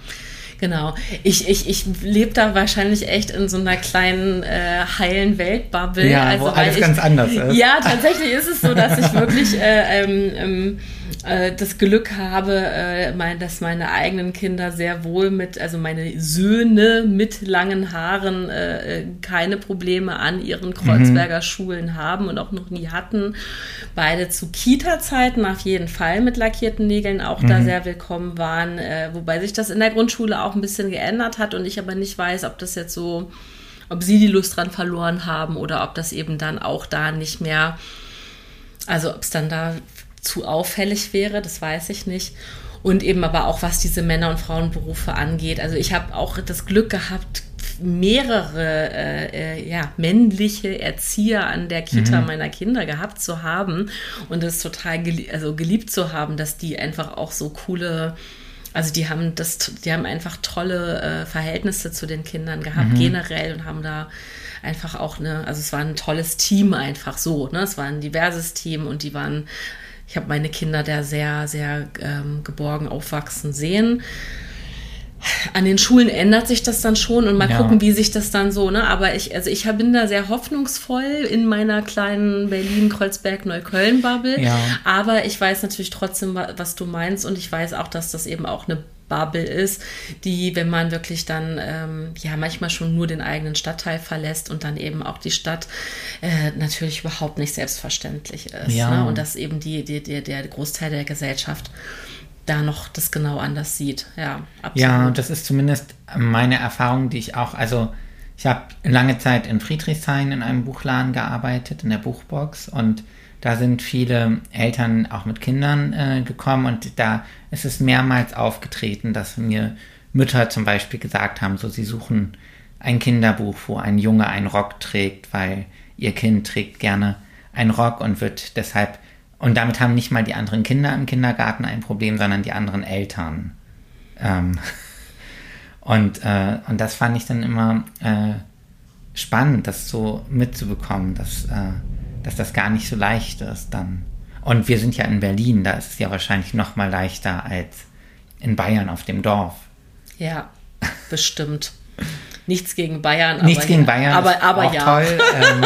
Genau. Ich, ich, ich lebe da wahrscheinlich echt in so einer kleinen äh, heilen Weltbubble. Ja, also, wo alles ich, ganz anders ist. Ja, tatsächlich ist es so, dass ich wirklich äh, ähm, ähm, äh, das Glück habe, äh, mein, dass meine eigenen Kinder sehr wohl mit, also meine Söhne mit langen Haaren äh, äh keine Probleme an ihren Kreuzberger mhm. Schulen haben und auch noch nie hatten. Beide zu Kita-Zeiten auf jeden Fall mit lackierten Nägeln auch mhm. da sehr willkommen waren, äh, wobei sich das in der Grundschule auch ein bisschen geändert hat und ich aber nicht weiß, ob das jetzt so, ob sie die Lust dran verloren haben oder ob das eben dann auch da nicht mehr also ob es dann da zu auffällig wäre, das weiß ich nicht. Und eben aber auch, was diese Männer- und Frauenberufe angeht. Also ich habe auch das Glück gehabt, mehrere äh, äh, ja, männliche Erzieher an der Kita mhm. meiner Kinder gehabt zu haben und es total gelie also geliebt zu haben, dass die einfach auch so coole also die haben das, die haben einfach tolle äh, Verhältnisse zu den Kindern gehabt, mhm. generell, und haben da einfach auch eine, also es war ein tolles Team einfach so, ne? Es war ein diverses Team und die waren ich habe meine Kinder da sehr, sehr ähm, geborgen aufwachsen sehen. An den Schulen ändert sich das dann schon und mal ja. gucken, wie sich das dann so, ne? Aber ich, also ich bin da sehr hoffnungsvoll in meiner kleinen Berlin-Kreuzberg-Neukölln-Bubble. Ja. Aber ich weiß natürlich trotzdem, was du meinst und ich weiß auch, dass das eben auch eine Bubble ist, die, wenn man wirklich dann ähm, ja manchmal schon nur den eigenen Stadtteil verlässt und dann eben auch die Stadt äh, natürlich überhaupt nicht selbstverständlich ist. Ja. Ne? Und dass eben die, die, die, der Großteil der Gesellschaft da noch das genau anders sieht. Ja, absolut. Ja, das ist zumindest meine Erfahrung, die ich auch, also ich habe lange Zeit in Friedrichshain in einem Buchladen gearbeitet, in der Buchbox und da sind viele Eltern auch mit Kindern äh, gekommen und da ist es mehrmals aufgetreten, dass mir Mütter zum Beispiel gesagt haben, so sie suchen ein Kinderbuch, wo ein Junge einen Rock trägt, weil ihr Kind trägt gerne einen Rock und wird deshalb und damit haben nicht mal die anderen Kinder im Kindergarten ein Problem, sondern die anderen Eltern. Ähm, und, äh, und das fand ich dann immer äh, spannend, das so mitzubekommen, dass äh, dass das gar nicht so leicht ist dann. Und wir sind ja in Berlin, da ist es ja wahrscheinlich noch mal leichter als in Bayern auf dem Dorf. Ja, bestimmt. Nichts gegen Bayern. Nichts gegen Bayern. Aber, aber auch ja. toll. Ähm,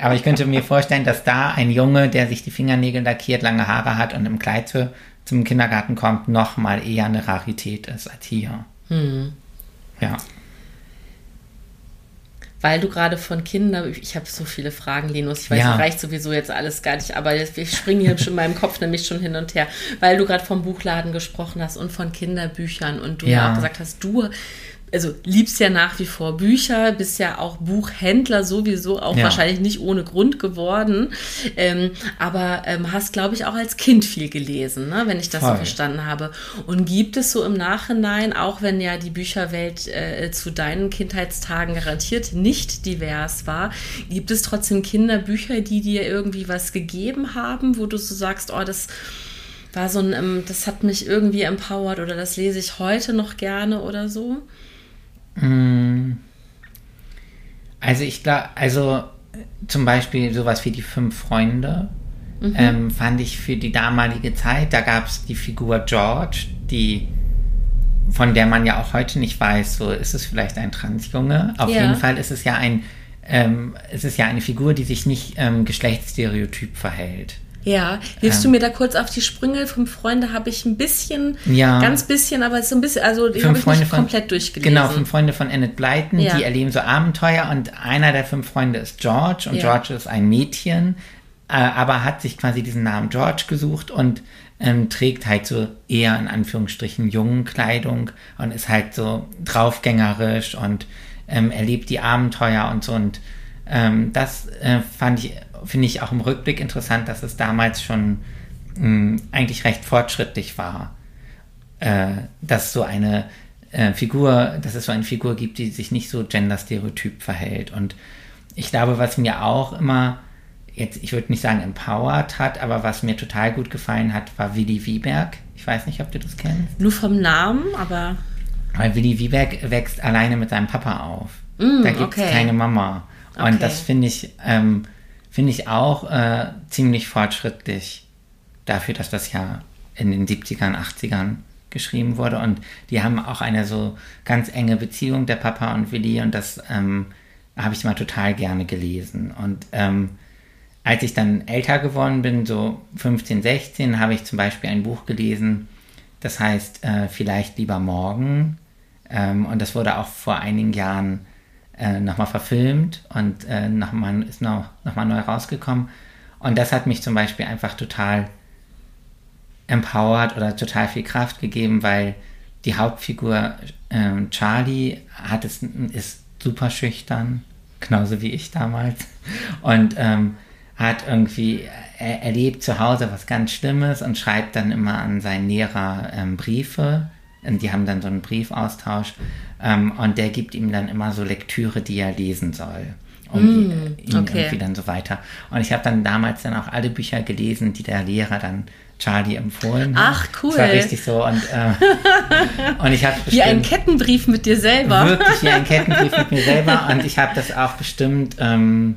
aber ich könnte mir vorstellen, dass da ein Junge, der sich die Fingernägel lackiert, lange Haare hat und im Kleid zu, zum Kindergarten kommt, noch mal eher eine Rarität ist als hier. Hm. Ja weil du gerade von Kindern, ich habe so viele Fragen, Linus, ich weiß, ja. reicht sowieso jetzt alles gar nicht, aber ich springe hier schon in meinem Kopf nämlich schon hin und her, weil du gerade vom Buchladen gesprochen hast und von Kinderbüchern und du ja, auch gesagt hast, du also liebst ja nach wie vor Bücher, bist ja auch Buchhändler sowieso, auch ja. wahrscheinlich nicht ohne Grund geworden. Ähm, aber ähm, hast, glaube ich, auch als Kind viel gelesen, ne? wenn ich das Voll. so verstanden habe. Und gibt es so im Nachhinein, auch wenn ja die Bücherwelt äh, zu deinen Kindheitstagen garantiert nicht divers war, gibt es trotzdem Kinderbücher, die dir irgendwie was gegeben haben, wo du so sagst, oh, das war so ein, ähm, das hat mich irgendwie empowert oder das lese ich heute noch gerne oder so? Mm. Also ich glaube, also zum Beispiel sowas wie die fünf Freunde mhm. ähm, fand ich für die damalige Zeit, da gab es die Figur George, die von der man ja auch heute nicht weiß, so ist es vielleicht ein Transjunge. Auf ja. jeden Fall ist es ja ein, ähm, es ist ja eine Figur, die sich nicht ähm, geschlechtsstereotyp verhält. Ja, hilfst ähm, du mir da kurz auf die Sprünge? Fünf Freunde habe ich ein bisschen, ja, ganz bisschen, aber so ein bisschen, also die habe ich nicht von, komplett durchgelesen. Genau, fünf Freunde von Annette Blyton, ja. die erleben so Abenteuer und einer der fünf Freunde ist George und ja. George ist ein Mädchen, äh, aber hat sich quasi diesen Namen George gesucht und ähm, trägt halt so eher in Anführungsstrichen jungen Kleidung und ist halt so draufgängerisch und ähm, erlebt die Abenteuer und so und ähm, das äh, fand ich finde ich auch im Rückblick interessant, dass es damals schon mh, hm, eigentlich recht fortschrittlich war, äh, dass so eine äh, Figur, dass es so eine Figur gibt, die sich nicht so genderstereotyp verhält. Und ich glaube, was mir auch immer jetzt, ich würde nicht sagen empowered hat, aber was mir total gut gefallen hat, war Willi Wieberg. Ich weiß nicht, ob du das kennst. Nur vom Namen, aber. Weil Willi Wieberg wächst alleine mit seinem Papa auf. Mm, da gibt es okay. keine Mama. Und okay. das finde ich, ähm, finde ich auch äh, ziemlich fortschrittlich dafür, dass das ja in den 70ern, 80ern geschrieben wurde. Und die haben auch eine so ganz enge Beziehung, der Papa und Willi, und das ähm, habe ich mal total gerne gelesen. Und ähm, als ich dann älter geworden bin, so 15, 16, habe ich zum Beispiel ein Buch gelesen, das heißt äh, Vielleicht lieber morgen. Ähm, und das wurde auch vor einigen Jahren äh, nochmal verfilmt und äh, nochmal, ist noch, nochmal neu rausgekommen. Und das hat mich zum Beispiel einfach total empowered oder total viel Kraft gegeben, weil die Hauptfigur ähm, Charlie hat es, ist super schüchtern, genauso wie ich damals. Und ähm, hat irgendwie er, erlebt zu Hause was ganz Schlimmes und schreibt dann immer an seinen Lehrer ähm, Briefe. Und die haben dann so einen Briefaustausch. Ähm, und der gibt ihm dann immer so Lektüre, die er lesen soll. Und mm, ihn okay. irgendwie dann so weiter. Und ich habe dann damals dann auch alle Bücher gelesen, die der Lehrer dann Charlie empfohlen hat. Ach, cool. Das war richtig so. Und, äh, und ich habe Wie ein Kettenbrief mit dir selber. Wirklich wie ein Kettenbrief mit mir selber. Und ich habe das auch bestimmt ähm,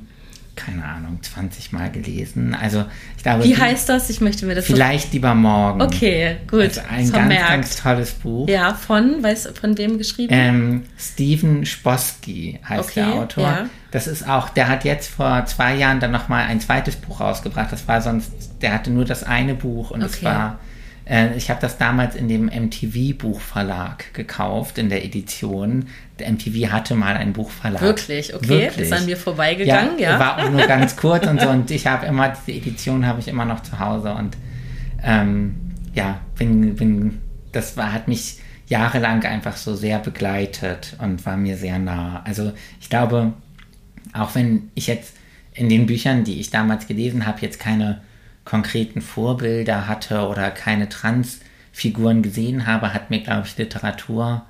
keine Ahnung, 20 Mal gelesen. Also ich glaube. Wie heißt das? Ich möchte mir das. Vielleicht so lieber morgen. Okay, gut. Also ein Vermerkt. ganz, ganz tolles Buch. Ja, von, weißt von wem geschrieben? Ähm, Steven Sposky heißt okay, der Autor. Ja. Das ist auch, der hat jetzt vor zwei Jahren dann nochmal ein zweites Buch rausgebracht. Das war sonst, der hatte nur das eine Buch und es okay. war äh, ich habe das damals in dem MTV-Buchverlag gekauft, in der Edition. Der MTV hatte mal einen Buchverlag. Wirklich, okay. Wirklich. Ist an mir vorbeigegangen, ja. ja. War auch nur ganz kurz und so. Und ich habe immer, diese Edition habe ich immer noch zu Hause. Und ähm, ja, bin, bin, das war, hat mich jahrelang einfach so sehr begleitet und war mir sehr nah. Also ich glaube, auch wenn ich jetzt in den Büchern, die ich damals gelesen habe, jetzt keine konkreten Vorbilder hatte oder keine Transfiguren gesehen habe, hat mir, glaube ich, Literatur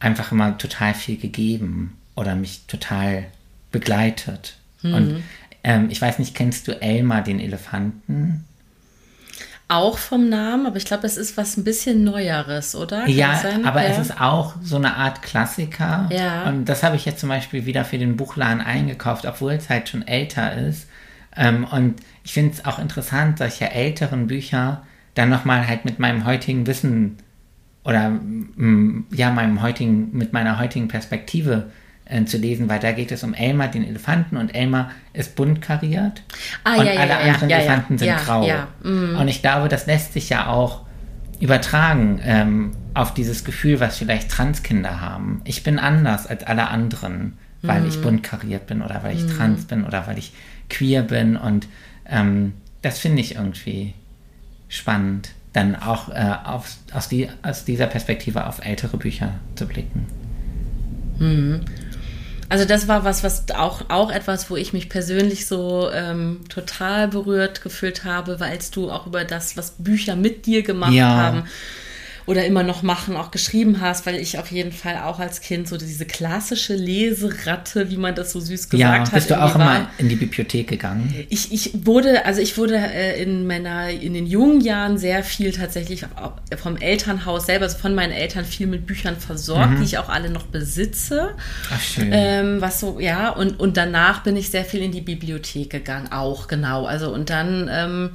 einfach immer total viel gegeben oder mich total begleitet. Mhm. Und ähm, ich weiß nicht, kennst du Elmar den Elefanten? Auch vom Namen, aber ich glaube, es ist was ein bisschen Neueres, oder? Kann ja, aber ja. es ist auch so eine Art Klassiker. Ja. Und das habe ich jetzt zum Beispiel wieder für den Buchladen eingekauft, obwohl es halt schon älter ist. Ähm, und ich finde es auch interessant, solche älteren Bücher dann nochmal halt mit meinem heutigen Wissen oder mm, ja, meinem heutigen, mit meiner heutigen Perspektive äh, zu lesen, weil da geht es um Elmar, den Elefanten, und Elmar ist bunt kariert ah, und ja, alle ja, anderen ja, Elefanten sind grau. Mm. Und ich glaube, das lässt sich ja auch übertragen ähm, auf dieses Gefühl, was vielleicht Transkinder haben. Ich bin anders als alle anderen, weil mm. ich bunt kariert bin oder weil ich mm. trans bin oder weil ich queer bin und ähm, das finde ich irgendwie spannend, dann auch äh, auf, aus, die, aus dieser Perspektive auf ältere Bücher zu blicken. Mhm. Also das war was, was auch, auch etwas, wo ich mich persönlich so ähm, total berührt gefühlt habe, weil du auch über das, was Bücher mit dir gemacht ja. haben, oder immer noch machen, auch geschrieben hast, weil ich auf jeden Fall auch als Kind so diese klassische Leseratte, wie man das so süß gesagt ja, hat. Bist du auch immer in die Bibliothek gegangen? Ich, ich wurde, also ich wurde äh, in meiner, in den jungen Jahren sehr viel tatsächlich vom Elternhaus selber, also von meinen Eltern viel mit Büchern versorgt, mhm. die ich auch alle noch besitze. Ach schön. Ähm, was so, ja, und, und danach bin ich sehr viel in die Bibliothek gegangen, auch genau. Also und dann ähm,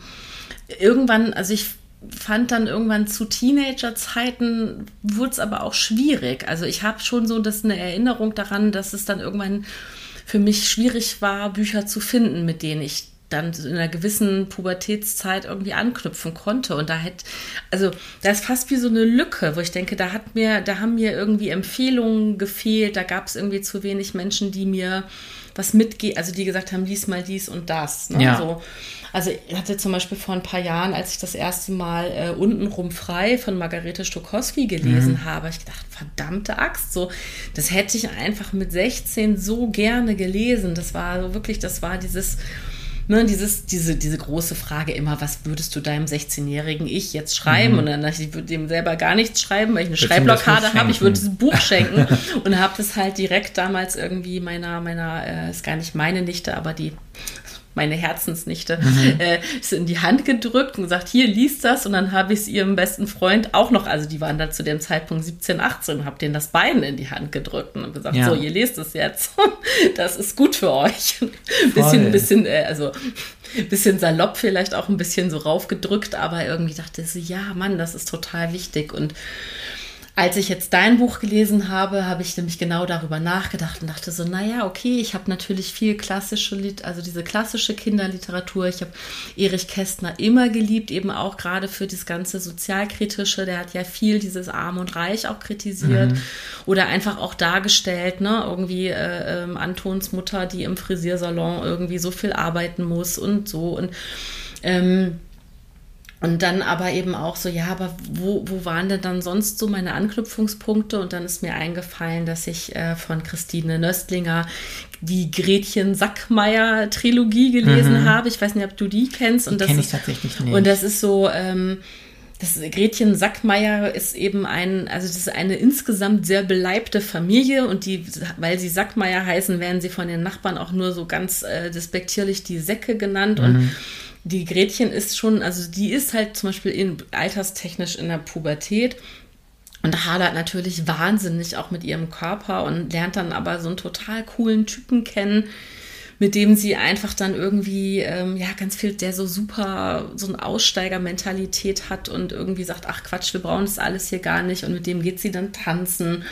irgendwann, also ich fand dann irgendwann zu Teenagerzeiten wurde es aber auch schwierig. Also ich habe schon so das eine Erinnerung daran, dass es dann irgendwann für mich schwierig war, Bücher zu finden, mit denen ich dann in einer gewissen Pubertätszeit irgendwie anknüpfen konnte. Und da hätte, also da ist fast wie so eine Lücke, wo ich denke, da hat mir, da haben mir irgendwie Empfehlungen gefehlt, da gab es irgendwie zu wenig Menschen, die mir was mitgehen, also die gesagt haben, lies mal dies und das. Ne? Ja. So. Also ich hatte zum Beispiel vor ein paar Jahren, als ich das erste Mal äh, Untenrum frei von Margarete Stokowski gelesen mhm. habe, ich gedacht, verdammte Axt, so, das hätte ich einfach mit 16 so gerne gelesen. Das war so wirklich, das war dieses, ne, dieses, diese, diese große Frage immer, was würdest du deinem 16-jährigen Ich jetzt schreiben? Mhm. Und dann dachte ich, ich würde dem selber gar nichts schreiben, weil ich eine Schreibblockade habe. Ich würde ein Buch schenken und habe das halt direkt damals irgendwie meiner, meiner, äh, ist gar nicht meine Nichte, aber die meine Herzensnichte, mhm. äh, ist in die Hand gedrückt und gesagt, hier, liest das. Und dann habe ich es ihrem besten Freund auch noch, also die waren da zu dem Zeitpunkt 17, 18, habe denen das beiden in die Hand gedrückt und gesagt, ja. so, ihr lest es jetzt. das ist gut für euch. Ein bisschen, ein bisschen, äh, also bisschen salopp vielleicht auch ein bisschen so raufgedrückt, aber irgendwie dachte so, ja, Mann, das ist total wichtig und als ich jetzt dein Buch gelesen habe, habe ich nämlich genau darüber nachgedacht und dachte so, naja, okay, ich habe natürlich viel klassische, also diese klassische Kinderliteratur. Ich habe Erich Kästner immer geliebt, eben auch gerade für das ganze Sozialkritische. Der hat ja viel dieses Arm und Reich auch kritisiert mhm. oder einfach auch dargestellt, ne, irgendwie äh, äh, Antons Mutter, die im Frisiersalon irgendwie so viel arbeiten muss und so und ähm, und dann aber eben auch so, ja, aber wo, wo waren denn dann sonst so meine Anknüpfungspunkte? Und dann ist mir eingefallen, dass ich äh, von Christine Nöstlinger die Gretchen Sackmeier Trilogie gelesen mhm. habe. Ich weiß nicht, ob du die kennst. Und die kenne ich tatsächlich nicht. Und das ist so, ähm, das Gretchen Sackmeier ist eben ein, also das ist eine insgesamt sehr beleibte Familie und die, weil sie Sackmeier heißen, werden sie von den Nachbarn auch nur so ganz äh, despektierlich die Säcke genannt. Mhm. Und die Gretchen ist schon, also die ist halt zum Beispiel in, alterstechnisch in der Pubertät und hadert natürlich wahnsinnig auch mit ihrem Körper und lernt dann aber so einen total coolen Typen kennen, mit dem sie einfach dann irgendwie, ähm, ja, ganz viel, der so super, so eine Aussteigermentalität hat und irgendwie sagt, ach Quatsch, wir brauchen das alles hier gar nicht und mit dem geht sie dann tanzen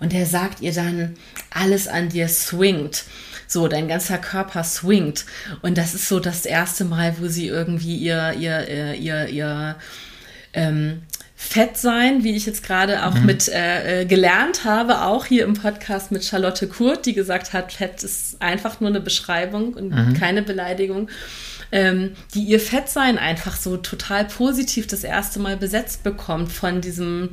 und der sagt ihr dann, alles an dir swingt. So, dein ganzer Körper swingt. Und das ist so das erste Mal, wo sie irgendwie ihr, ihr, ihr, ihr, ihr ähm, Fett sein, wie ich jetzt gerade auch mhm. mit äh, äh, gelernt habe, auch hier im Podcast mit Charlotte Kurt, die gesagt hat, Fett ist einfach nur eine Beschreibung und mhm. keine Beleidigung. Ähm, die ihr Fettsein einfach so total positiv das erste Mal besetzt bekommt von diesem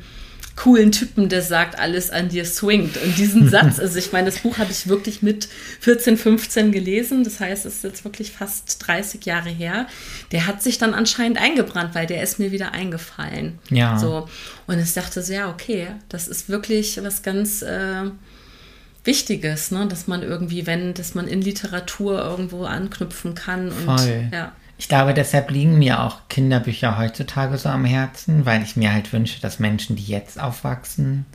coolen Typen, der sagt, alles an dir swingt. Und diesen Satz, also ich meine, das Buch habe ich wirklich mit 14, 15 gelesen. Das heißt, es ist jetzt wirklich fast 30 Jahre her. Der hat sich dann anscheinend eingebrannt, weil der ist mir wieder eingefallen. Ja. So. Und ich dachte so, ja, okay, das ist wirklich was ganz äh, Wichtiges, ne? dass man irgendwie, wenn, dass man in Literatur irgendwo anknüpfen kann. Und, Voll. Ja. Ich glaube, deshalb liegen mir auch Kinderbücher heutzutage so am Herzen, weil ich mir halt wünsche, dass Menschen, die jetzt aufwachsen,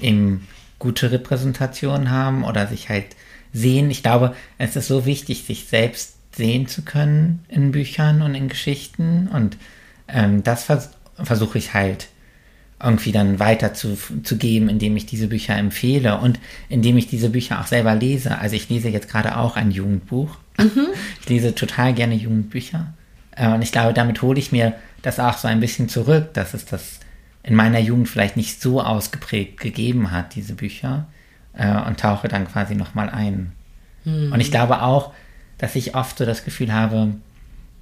eben gute Repräsentationen haben oder sich halt sehen. Ich glaube, es ist so wichtig, sich selbst sehen zu können in Büchern und in Geschichten. Und ähm, das vers versuche ich halt irgendwie dann weiter zu, zu geben, indem ich diese Bücher empfehle und indem ich diese Bücher auch selber lese. Also ich lese jetzt gerade auch ein Jugendbuch Mhm. Ich lese total gerne Jugendbücher. Äh, und ich glaube, damit hole ich mir das auch so ein bisschen zurück, dass es das in meiner Jugend vielleicht nicht so ausgeprägt gegeben hat, diese Bücher. Äh, und tauche dann quasi nochmal ein. Mhm. Und ich glaube auch, dass ich oft so das Gefühl habe,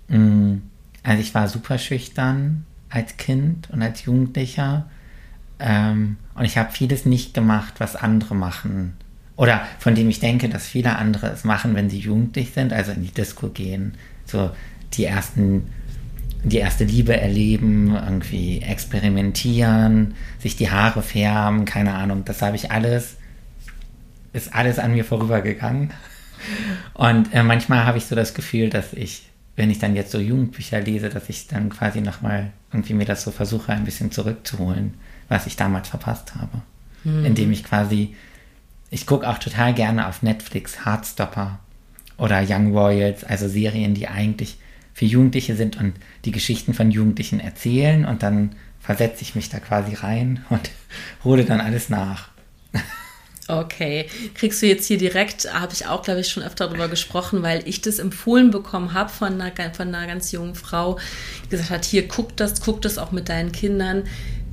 mm, also ich war super schüchtern als Kind und als Jugendlicher. Ähm, und ich habe vieles nicht gemacht, was andere machen oder von dem ich denke, dass viele andere es machen, wenn sie jugendlich sind, also in die Disco gehen, so die ersten, die erste Liebe erleben, irgendwie experimentieren, sich die Haare färben, keine Ahnung, das habe ich alles, ist alles an mir vorübergegangen. Und äh, manchmal habe ich so das Gefühl, dass ich, wenn ich dann jetzt so Jugendbücher lese, dass ich dann quasi nochmal irgendwie mir das so versuche, ein bisschen zurückzuholen, was ich damals verpasst habe. Mhm. Indem ich quasi, ich gucke auch total gerne auf Netflix Heartstopper oder Young Royals, also Serien, die eigentlich für Jugendliche sind und die Geschichten von Jugendlichen erzählen und dann versetze ich mich da quasi rein und hole dann alles nach. Okay, kriegst du jetzt hier direkt, habe ich auch, glaube ich, schon öfter darüber gesprochen, weil ich das empfohlen bekommen habe von einer, von einer ganz jungen Frau, die gesagt hat, hier, guck das, guck das auch mit deinen Kindern.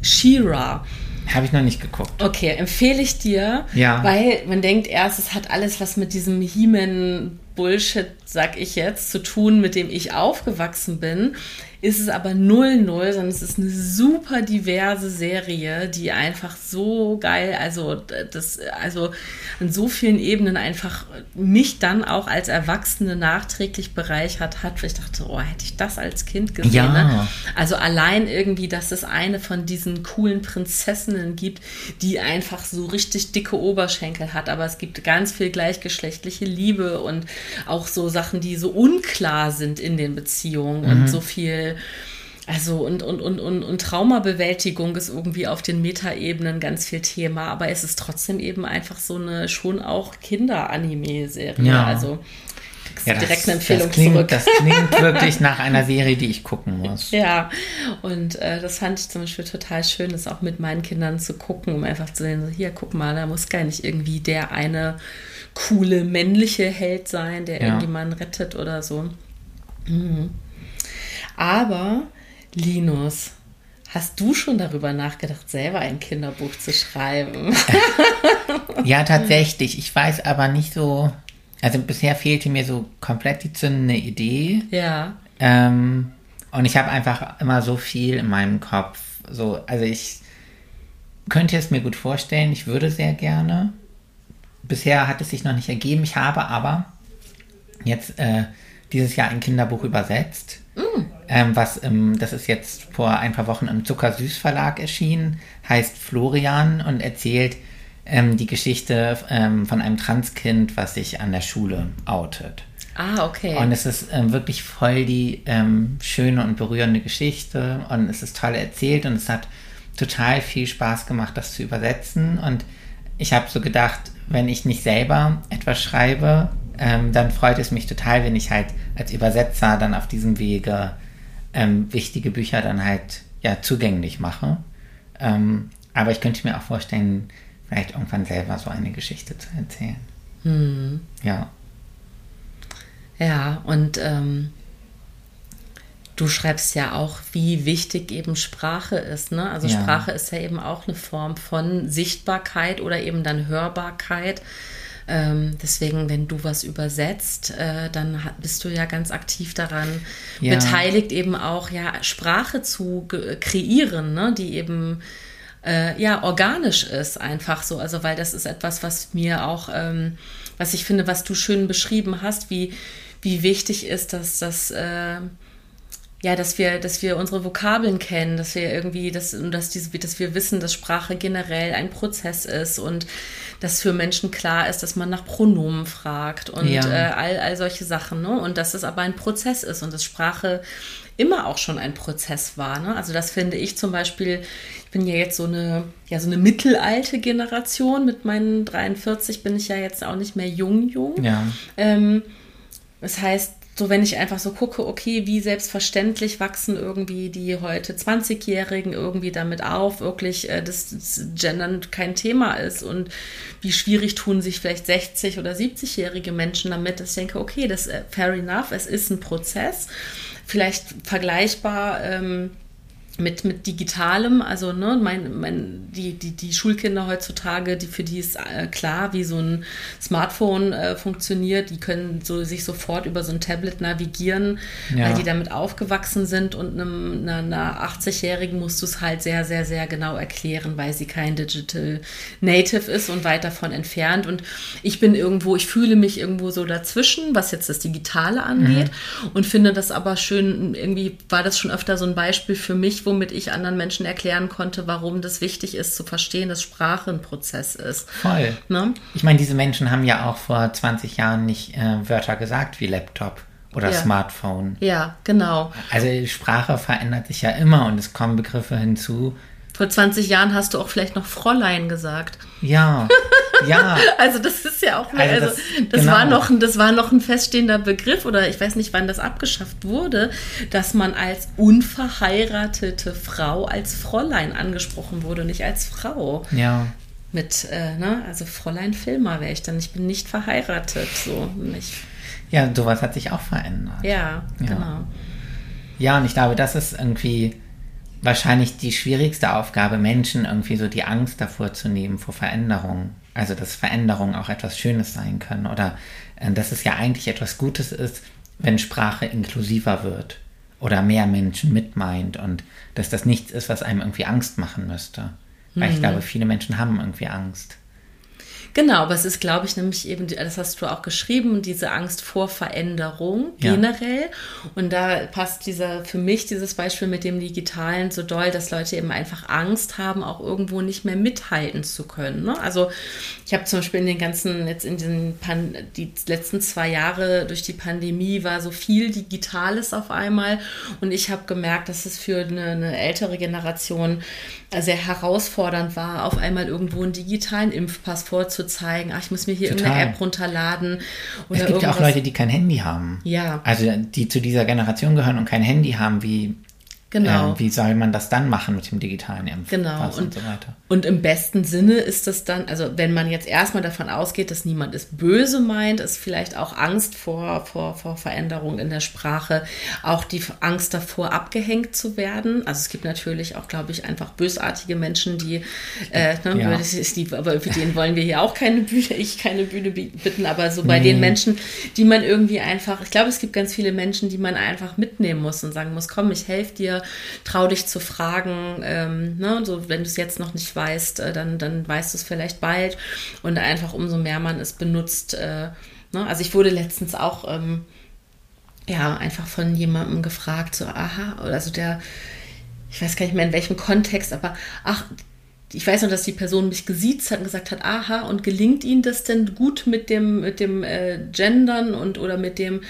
Shira. Habe ich noch nicht geguckt. Okay, empfehle ich dir, ja. weil man denkt erst, es hat alles was mit diesem He-Man Bullshit, sag ich jetzt, zu tun, mit dem ich aufgewachsen bin ist es aber 0-0, sondern es ist eine super diverse Serie, die einfach so geil, also das, also an so vielen Ebenen einfach mich dann auch als Erwachsene nachträglich bereichert hat. Ich dachte, oh, hätte ich das als Kind gesehen. Ja. Ne? Also allein irgendwie, dass es eine von diesen coolen Prinzessinnen gibt, die einfach so richtig dicke Oberschenkel hat, aber es gibt ganz viel gleichgeschlechtliche Liebe und auch so Sachen, die so unklar sind in den Beziehungen mhm. und so viel also und, und, und, und, und Traumabewältigung ist irgendwie auf den Metaebenen ganz viel Thema, aber es ist trotzdem eben einfach so eine schon auch Kinder-Anime-Serie. Ja. Also ja, das, direkt eine Empfehlung das klingt, zurück. Das klingt wirklich nach einer Serie, die ich gucken muss. Ja, und äh, das fand ich zum Beispiel total schön, das auch mit meinen Kindern zu gucken, um einfach zu sehen, so, hier, guck mal, da muss gar nicht irgendwie der eine coole männliche Held sein, der ja. irgendjemanden rettet oder so. Mhm. Aber Linus, hast du schon darüber nachgedacht, selber ein Kinderbuch zu schreiben? ja, tatsächlich. Ich weiß aber nicht so. Also bisher fehlte mir so komplett die zündende Idee. Ja. Ähm, und ich habe einfach immer so viel in meinem Kopf. So, also ich könnte es mir gut vorstellen. Ich würde sehr gerne. Bisher hat es sich noch nicht ergeben. Ich habe aber jetzt äh, dieses Jahr ein Kinderbuch übersetzt. Mm. Ähm, was ähm, das ist jetzt vor ein paar Wochen im Zuckersüß Verlag erschienen, heißt Florian und erzählt ähm, die Geschichte ähm, von einem Transkind, was sich an der Schule outet. Ah, okay. Und es ist ähm, wirklich voll die ähm, schöne und berührende Geschichte und es ist toll erzählt und es hat total viel Spaß gemacht, das zu übersetzen. Und ich habe so gedacht, wenn ich nicht selber etwas schreibe, ähm, dann freut es mich total, wenn ich halt als Übersetzer dann auf diesem Wege ähm, wichtige Bücher dann halt ja zugänglich mache. Ähm, aber ich könnte mir auch vorstellen, vielleicht irgendwann selber so eine Geschichte zu erzählen. Hm. Ja. Ja, und ähm, du schreibst ja auch, wie wichtig eben Sprache ist. Ne? Also ja. Sprache ist ja eben auch eine Form von Sichtbarkeit oder eben dann Hörbarkeit. Ähm, deswegen, wenn du was übersetzt, äh, dann bist du ja ganz aktiv daran ja. beteiligt, eben auch ja Sprache zu kreieren, ne? die eben äh, ja organisch ist, einfach so. Also weil das ist etwas, was mir auch, ähm, was ich finde, was du schön beschrieben hast, wie wie wichtig ist, dass das äh, ja, dass wir, dass wir unsere Vokabeln kennen, dass wir irgendwie, dass, dass, diese, dass wir wissen, dass Sprache generell ein Prozess ist und dass für Menschen klar ist, dass man nach Pronomen fragt und ja. äh, all, all solche Sachen, ne? Und dass es aber ein Prozess ist und dass Sprache immer auch schon ein Prozess war. Ne? Also das finde ich zum Beispiel, ich bin ja jetzt so eine, ja, so eine mittelalte Generation, mit meinen 43 bin ich ja jetzt auch nicht mehr jung, jung. Ja. Ähm, das heißt, so wenn ich einfach so gucke, okay, wie selbstverständlich wachsen irgendwie die heute 20-Jährigen irgendwie damit auf, wirklich, äh, dass, dass Gendern kein Thema ist und wie schwierig tun sich vielleicht 60- oder 70-jährige Menschen damit, dass ich denke, okay, das äh, fair enough, es ist ein Prozess, vielleicht vergleichbar ähm, mit, mit Digitalem, also ne, mein, mein, die, die, die Schulkinder heutzutage, die, für die ist äh, klar, wie so ein Smartphone äh, funktioniert. Die können so, sich sofort über so ein Tablet navigieren, ja. weil die damit aufgewachsen sind und einem, einer, einer 80-Jährigen musst du es halt sehr, sehr, sehr genau erklären, weil sie kein Digital Native ist und weit davon entfernt. Und ich bin irgendwo, ich fühle mich irgendwo so dazwischen, was jetzt das Digitale angeht mhm. und finde das aber schön, irgendwie war das schon öfter so ein Beispiel für mich, womit ich anderen Menschen erklären konnte, warum das wichtig ist zu verstehen, dass Sprache ein Prozess ist. Voll. Ne? Ich meine, diese Menschen haben ja auch vor 20 Jahren nicht äh, Wörter gesagt wie Laptop oder ja. Smartphone. Ja, genau. Also Sprache verändert sich ja immer und es kommen Begriffe hinzu, vor 20 Jahren hast du auch vielleicht noch Fräulein gesagt. Ja, ja. also das ist ja auch, also, das, das genau. war noch, das war noch ein feststehender Begriff oder ich weiß nicht, wann das abgeschafft wurde, dass man als unverheiratete Frau als Fräulein angesprochen wurde, nicht als Frau. Ja. Mit, äh, ne, also Fräulein Filmer wäre ich dann. Ich bin nicht verheiratet, so nicht. Ja, sowas hat sich auch verändert. Ja, ja, genau. Ja, und ich glaube, das ist irgendwie wahrscheinlich die schwierigste Aufgabe, Menschen irgendwie so die Angst davor zu nehmen vor Veränderung. Also, dass Veränderungen auch etwas Schönes sein können oder äh, dass es ja eigentlich etwas Gutes ist, wenn Sprache inklusiver wird oder mehr Menschen mitmeint und dass das nichts ist, was einem irgendwie Angst machen müsste. Weil mhm. ich glaube, viele Menschen haben irgendwie Angst. Genau, aber es ist, glaube ich, nämlich eben, das hast du auch geschrieben, diese Angst vor Veränderung generell. Ja. Und da passt dieser, für mich dieses Beispiel mit dem Digitalen so doll, dass Leute eben einfach Angst haben, auch irgendwo nicht mehr mithalten zu können. Ne? Also ich habe zum Beispiel in den ganzen, jetzt in den Pan die letzten zwei Jahre durch die Pandemie war so viel Digitales auf einmal. Und ich habe gemerkt, dass es für eine, eine ältere Generation sehr herausfordernd war, auf einmal irgendwo einen digitalen Impfpass vorzuzeigen. Ach, ich muss mir hier Total. irgendeine App runterladen. Oder es gibt ja auch Leute, die kein Handy haben. Ja. Also die zu dieser Generation gehören und kein Handy haben, wie Genau. Ähm, wie soll man das dann machen mit dem digitalen Impfen? Genau. Und, und, so weiter. Und im besten Sinne ist das dann, also wenn man jetzt erstmal davon ausgeht, dass niemand es böse meint, ist vielleicht auch Angst vor, vor, vor Veränderung in der Sprache, auch die Angst davor, abgehängt zu werden. Also es gibt natürlich auch, glaube ich, einfach bösartige Menschen, die, äh, ne, ja. die, aber für den wollen wir hier auch keine Bühne, ich keine Bühne bitten, aber so bei nee. den Menschen, die man irgendwie einfach, ich glaube, es gibt ganz viele Menschen, die man einfach mitnehmen muss und sagen muss, komm, ich helfe dir, trau dich zu fragen. Ähm, ne? so, wenn du es jetzt noch nicht weißt, äh, dann, dann weißt du es vielleicht bald. Und einfach umso mehr man es benutzt. Äh, ne? Also ich wurde letztens auch ähm, ja einfach von jemandem gefragt, so, aha, also der, ich weiß gar nicht mehr in welchem Kontext, aber ach, ich weiß noch, dass die Person mich gesiezt hat und gesagt hat, aha, und gelingt Ihnen das denn gut mit dem, mit dem äh, Gendern und oder mit dem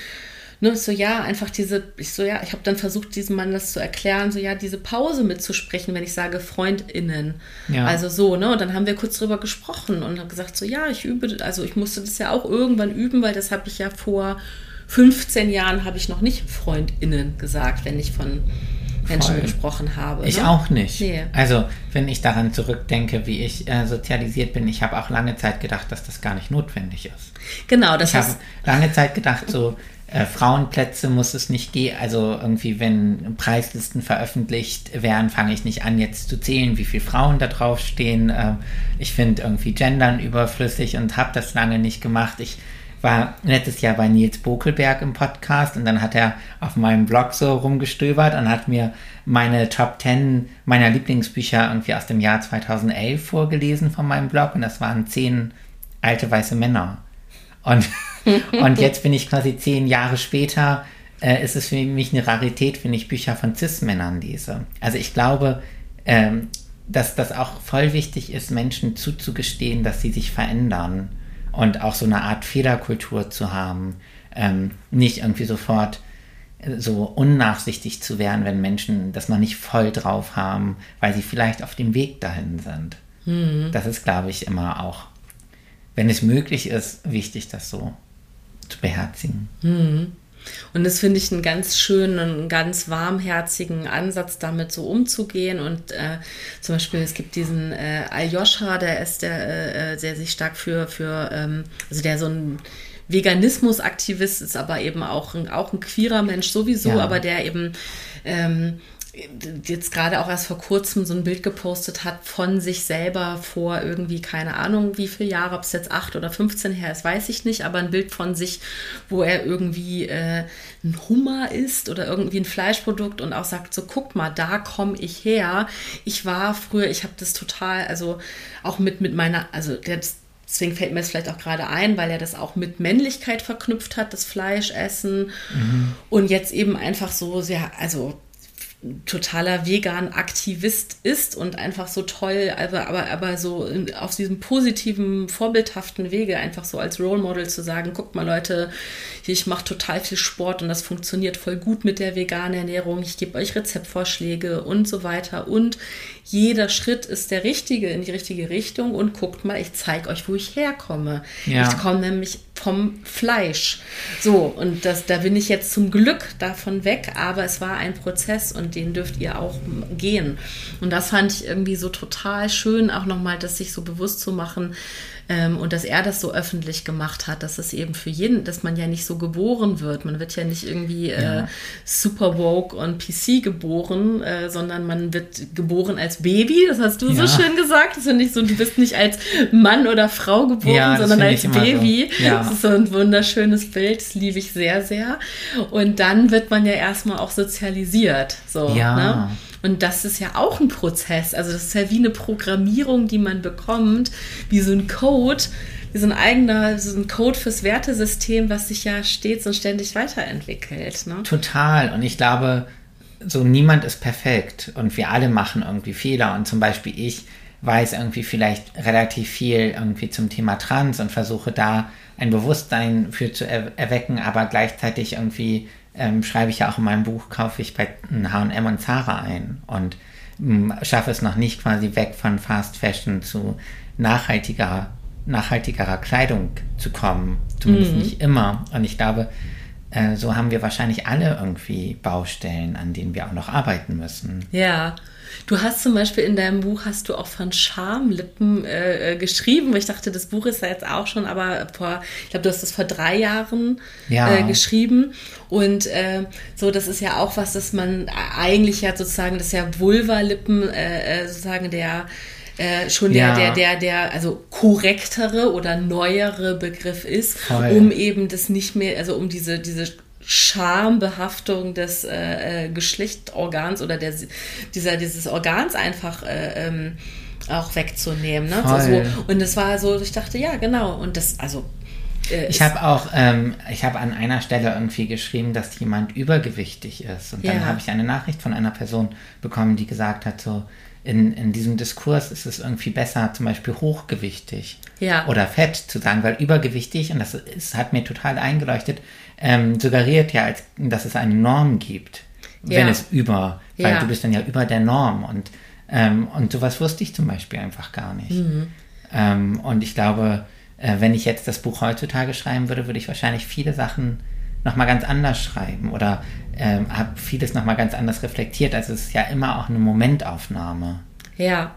Ne, so ja, einfach diese, ich so ja, ich habe dann versucht, diesem Mann das zu erklären, so ja, diese Pause mitzusprechen, wenn ich sage FreundInnen. Ja. Also so, ne? Und dann haben wir kurz drüber gesprochen und haben gesagt, so ja, ich übe, also ich musste das ja auch irgendwann üben, weil das habe ich ja vor 15 Jahren habe ich noch nicht FreundInnen gesagt, wenn ich von Menschen Voll. gesprochen habe. Ich ne? auch nicht. Nee. Also, wenn ich daran zurückdenke, wie ich äh, sozialisiert bin, ich habe auch lange Zeit gedacht, dass das gar nicht notwendig ist. Genau, das ich habe lange Zeit gedacht, so äh, Frauenplätze muss es nicht gehen. Also irgendwie, wenn Preislisten veröffentlicht werden, fange ich nicht an, jetzt zu zählen, wie viele Frauen da drauf stehen. Äh, ich finde irgendwie Gendern überflüssig und habe das lange nicht gemacht. Ich war letztes Jahr bei Nils Bokelberg im Podcast und dann hat er auf meinem Blog so rumgestöbert und hat mir meine Top 10 meiner Lieblingsbücher irgendwie aus dem Jahr 2011 vorgelesen von meinem Blog und das waren zehn alte weiße Männer. Und und jetzt bin ich quasi zehn Jahre später, äh, ist es für mich eine Rarität, wenn ich Bücher von Cis-Männern lese. Also ich glaube, ähm, dass das auch voll wichtig ist, Menschen zuzugestehen, dass sie sich verändern und auch so eine Art Fehlerkultur zu haben. Ähm, nicht irgendwie sofort äh, so unnachsichtig zu werden, wenn Menschen das noch nicht voll drauf haben, weil sie vielleicht auf dem Weg dahin sind. Mhm. Das ist, glaube ich, immer auch, wenn es möglich ist, wichtig, das so zu beherzigen. Mhm. Und das finde ich einen ganz schönen, einen ganz warmherzigen Ansatz, damit so umzugehen. Und äh, zum Beispiel, es gibt diesen äh, Aljoscha, der ist der, äh, äh, der sich stark für, für ähm, also der so ein Veganismus-Aktivist ist, aber eben auch ein, auch ein queerer Mensch sowieso, ja. aber der eben ähm, jetzt gerade auch erst vor kurzem so ein Bild gepostet hat von sich selber vor irgendwie, keine Ahnung, wie viele Jahre, ob es jetzt acht oder 15 her ist, weiß ich nicht, aber ein Bild von sich, wo er irgendwie äh, ein Hummer isst oder irgendwie ein Fleischprodukt und auch sagt, so guck mal, da komme ich her. Ich war früher, ich habe das total, also auch mit, mit meiner, also der, Deswegen fällt mir es vielleicht auch gerade ein, weil er das auch mit Männlichkeit verknüpft hat, das Fleischessen. Mhm. Und jetzt eben einfach so sehr, also totaler vegan Aktivist ist und einfach so toll, aber, aber, aber so auf diesem positiven, vorbildhaften Wege einfach so als Role Model zu sagen, guckt mal Leute, ich mache total viel Sport und das funktioniert voll gut mit der veganen Ernährung, ich gebe euch Rezeptvorschläge und so weiter. Und jeder Schritt ist der richtige in die richtige Richtung und guckt mal, ich zeige euch, wo ich herkomme. Ja. Ich komme nämlich vom Fleisch. So, und das, da bin ich jetzt zum Glück davon weg, aber es war ein Prozess und den dürft ihr auch gehen. Und das fand ich irgendwie so total schön, auch nochmal, das sich so bewusst zu machen, ähm, und dass er das so öffentlich gemacht hat, dass es eben für jeden, dass man ja nicht so geboren wird. Man wird ja nicht irgendwie äh, ja. super woke und PC geboren, äh, sondern man wird geboren als Baby. Das hast du ja. so schön gesagt. Das finde ich so, du bist nicht als Mann oder Frau geboren, ja, sondern als Baby. So. Das ist so ein wunderschönes Bild. Das liebe ich sehr, sehr. Und dann wird man ja erstmal auch sozialisiert. So, ja. Ne? Und das ist ja auch ein Prozess. Also das ist ja wie eine Programmierung, die man bekommt, wie so ein Code, wie so ein eigener, so ein Code fürs Wertesystem, was sich ja stets und ständig weiterentwickelt. Ne? Total. Und ich glaube, so niemand ist perfekt und wir alle machen irgendwie Fehler. Und zum Beispiel ich weiß irgendwie vielleicht relativ viel irgendwie zum Thema Trans und versuche da ein Bewusstsein für zu er erwecken, aber gleichzeitig irgendwie ähm, schreibe ich ja auch in meinem Buch, kaufe ich bei HM und Zara ein und ähm, schaffe es noch nicht quasi weg von Fast Fashion zu nachhaltiger, nachhaltigerer Kleidung zu kommen. Zumindest mhm. nicht immer. Und ich glaube, äh, so haben wir wahrscheinlich alle irgendwie Baustellen, an denen wir auch noch arbeiten müssen. Ja. Du hast zum Beispiel in deinem Buch hast du auch von Schamlippen äh, äh, geschrieben. Ich dachte, das Buch ist ja jetzt auch schon, aber vor, ich glaube, du hast das vor drei Jahren ja. äh, geschrieben. Und äh, so, das ist ja auch was, dass man eigentlich ja sozusagen, das ist ja Vulva-Lippen äh, äh, sozusagen der äh, schon ja. der, der, der, der, also korrektere oder neuere Begriff ist, Voll. um eben das nicht mehr, also um diese, diese Schambehaftung des äh, äh, Geschlechtsorgans oder der, dieser, dieses Organs einfach äh, ähm, auch wegzunehmen. Ne? So, so. Und es war so, ich dachte, ja, genau. Und das, also. Äh, ich habe auch, ähm, ich habe an einer Stelle irgendwie geschrieben, dass jemand übergewichtig ist. Und dann ja. habe ich eine Nachricht von einer Person bekommen, die gesagt hat, so, in, in diesem Diskurs ist es irgendwie besser, zum Beispiel hochgewichtig ja. oder fett zu sagen, weil übergewichtig, und das ist, hat mir total eingeleuchtet, ähm, suggeriert ja, als, dass es eine Norm gibt, ja. wenn es über, weil ja. du bist dann ja über der Norm und, ähm, und sowas wusste ich zum Beispiel einfach gar nicht. Mhm. Ähm, und ich glaube, äh, wenn ich jetzt das Buch heutzutage schreiben würde, würde ich wahrscheinlich viele Sachen nochmal ganz anders schreiben oder ähm, habe vieles nochmal ganz anders reflektiert. Also es ist ja immer auch eine Momentaufnahme. Ja,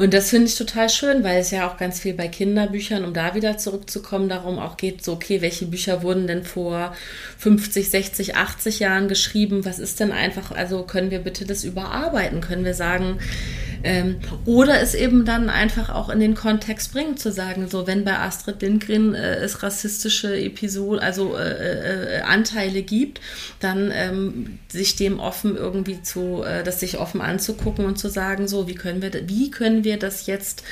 und das finde ich total schön, weil es ja auch ganz viel bei Kinderbüchern, um da wieder zurückzukommen, darum auch geht, so, okay, welche Bücher wurden denn vor 50, 60, 80 Jahren geschrieben? Was ist denn einfach, also können wir bitte das überarbeiten? Können wir sagen, ähm, oder es eben dann einfach auch in den Kontext bringen, zu sagen, so wenn bei Astrid Lindgren äh, es rassistische Episoden, also äh, äh, Anteile gibt, dann ähm, sich dem offen irgendwie zu, äh, das sich offen anzugucken und zu sagen, so wie können wir, wie können wir das jetzt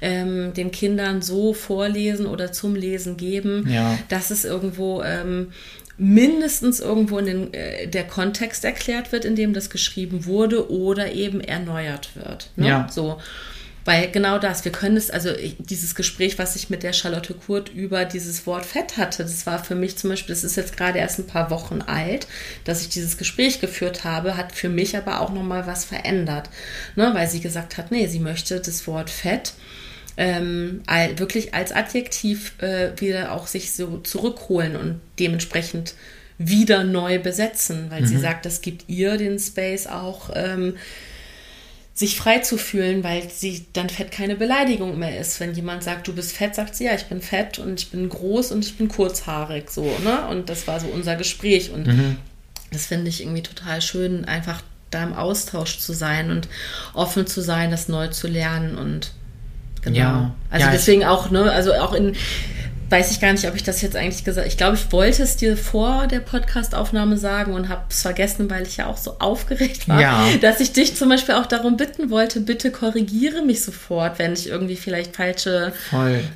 ähm, den Kindern so vorlesen oder zum Lesen geben, ja. dass es irgendwo ähm, mindestens irgendwo in den, äh, der Kontext erklärt wird, in dem das geschrieben wurde oder eben erneuert wird. Ne? Ja. So. Weil genau das, wir können es, also dieses Gespräch, was ich mit der Charlotte Kurt über dieses Wort Fett hatte, das war für mich zum Beispiel, das ist jetzt gerade erst ein paar Wochen alt, dass ich dieses Gespräch geführt habe, hat für mich aber auch nochmal was verändert. Ne? Weil sie gesagt hat, nee, sie möchte das Wort Fett ähm, wirklich als Adjektiv äh, wieder auch sich so zurückholen und dementsprechend wieder neu besetzen, weil mhm. sie sagt, das gibt ihr den Space auch, ähm, sich frei zu fühlen, weil sie dann Fett keine Beleidigung mehr ist. Wenn jemand sagt, du bist fett, sagt sie, ja, ich bin fett und ich bin groß und ich bin kurzhaarig, so, ne? Und das war so unser Gespräch und mhm. das finde ich irgendwie total schön, einfach da im Austausch zu sein und offen zu sein, das neu zu lernen und genau. Ja. Also Ja, deswegen auch, ne, also auch in, weiß ich gar nicht, ob ich das jetzt eigentlich gesagt Ich glaube, ich wollte es dir vor der Podcastaufnahme sagen und habe es vergessen, weil ich ja auch so aufgeregt war, Ja. dass ich dich zum Beispiel auch darum bitten wollte, bitte korrigiere mich sofort, wenn ich irgendwie vielleicht falsche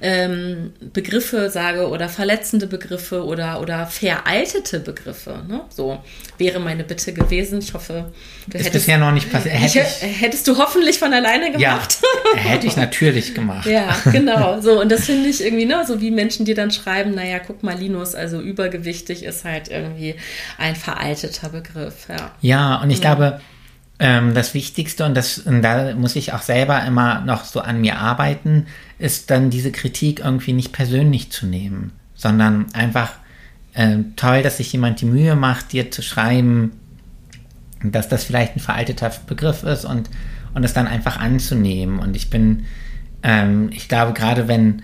ähm, Begriffe sage oder verletzende Begriffe oder, oder veraltete Begriffe. Ne? So wäre meine Bitte gewesen. Ich hoffe, du Ist hättest, bisher noch nicht passiert. ich, hättest du hoffentlich von alleine ja, gemacht. hätte ich natürlich gemacht. Ja, genau. So, und das finde ich irgendwie, ne, so wie Menschen dir dann schreiben, naja, guck mal, Linus, also übergewichtig ist halt irgendwie ein veralteter Begriff, ja. Ja, und ich glaube, ähm, das Wichtigste, und, das, und da muss ich auch selber immer noch so an mir arbeiten, ist dann diese Kritik irgendwie nicht persönlich zu nehmen, sondern einfach ähm, toll, dass sich jemand die Mühe macht, dir zu schreiben, dass das vielleicht ein veralteter Begriff ist und, und es dann einfach anzunehmen. Und ich bin, ähm, ich glaube, gerade wenn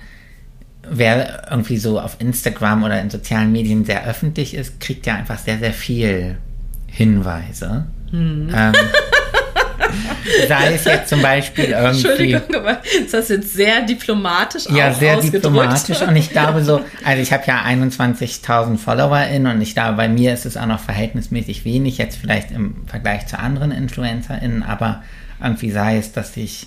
wer irgendwie so auf Instagram oder in sozialen Medien sehr öffentlich ist, kriegt ja einfach sehr, sehr viel Hinweise. Hm. Ähm, sei es jetzt zum Beispiel irgendwie. Entschuldigung, aber das hast du jetzt sehr diplomatisch Ja, sehr diplomatisch und ich glaube so, also ich habe ja 21.000 FollowerInnen und ich glaube, bei mir ist es auch noch verhältnismäßig wenig, jetzt vielleicht im Vergleich zu anderen InfluencerInnen, aber irgendwie sei es, dass ich,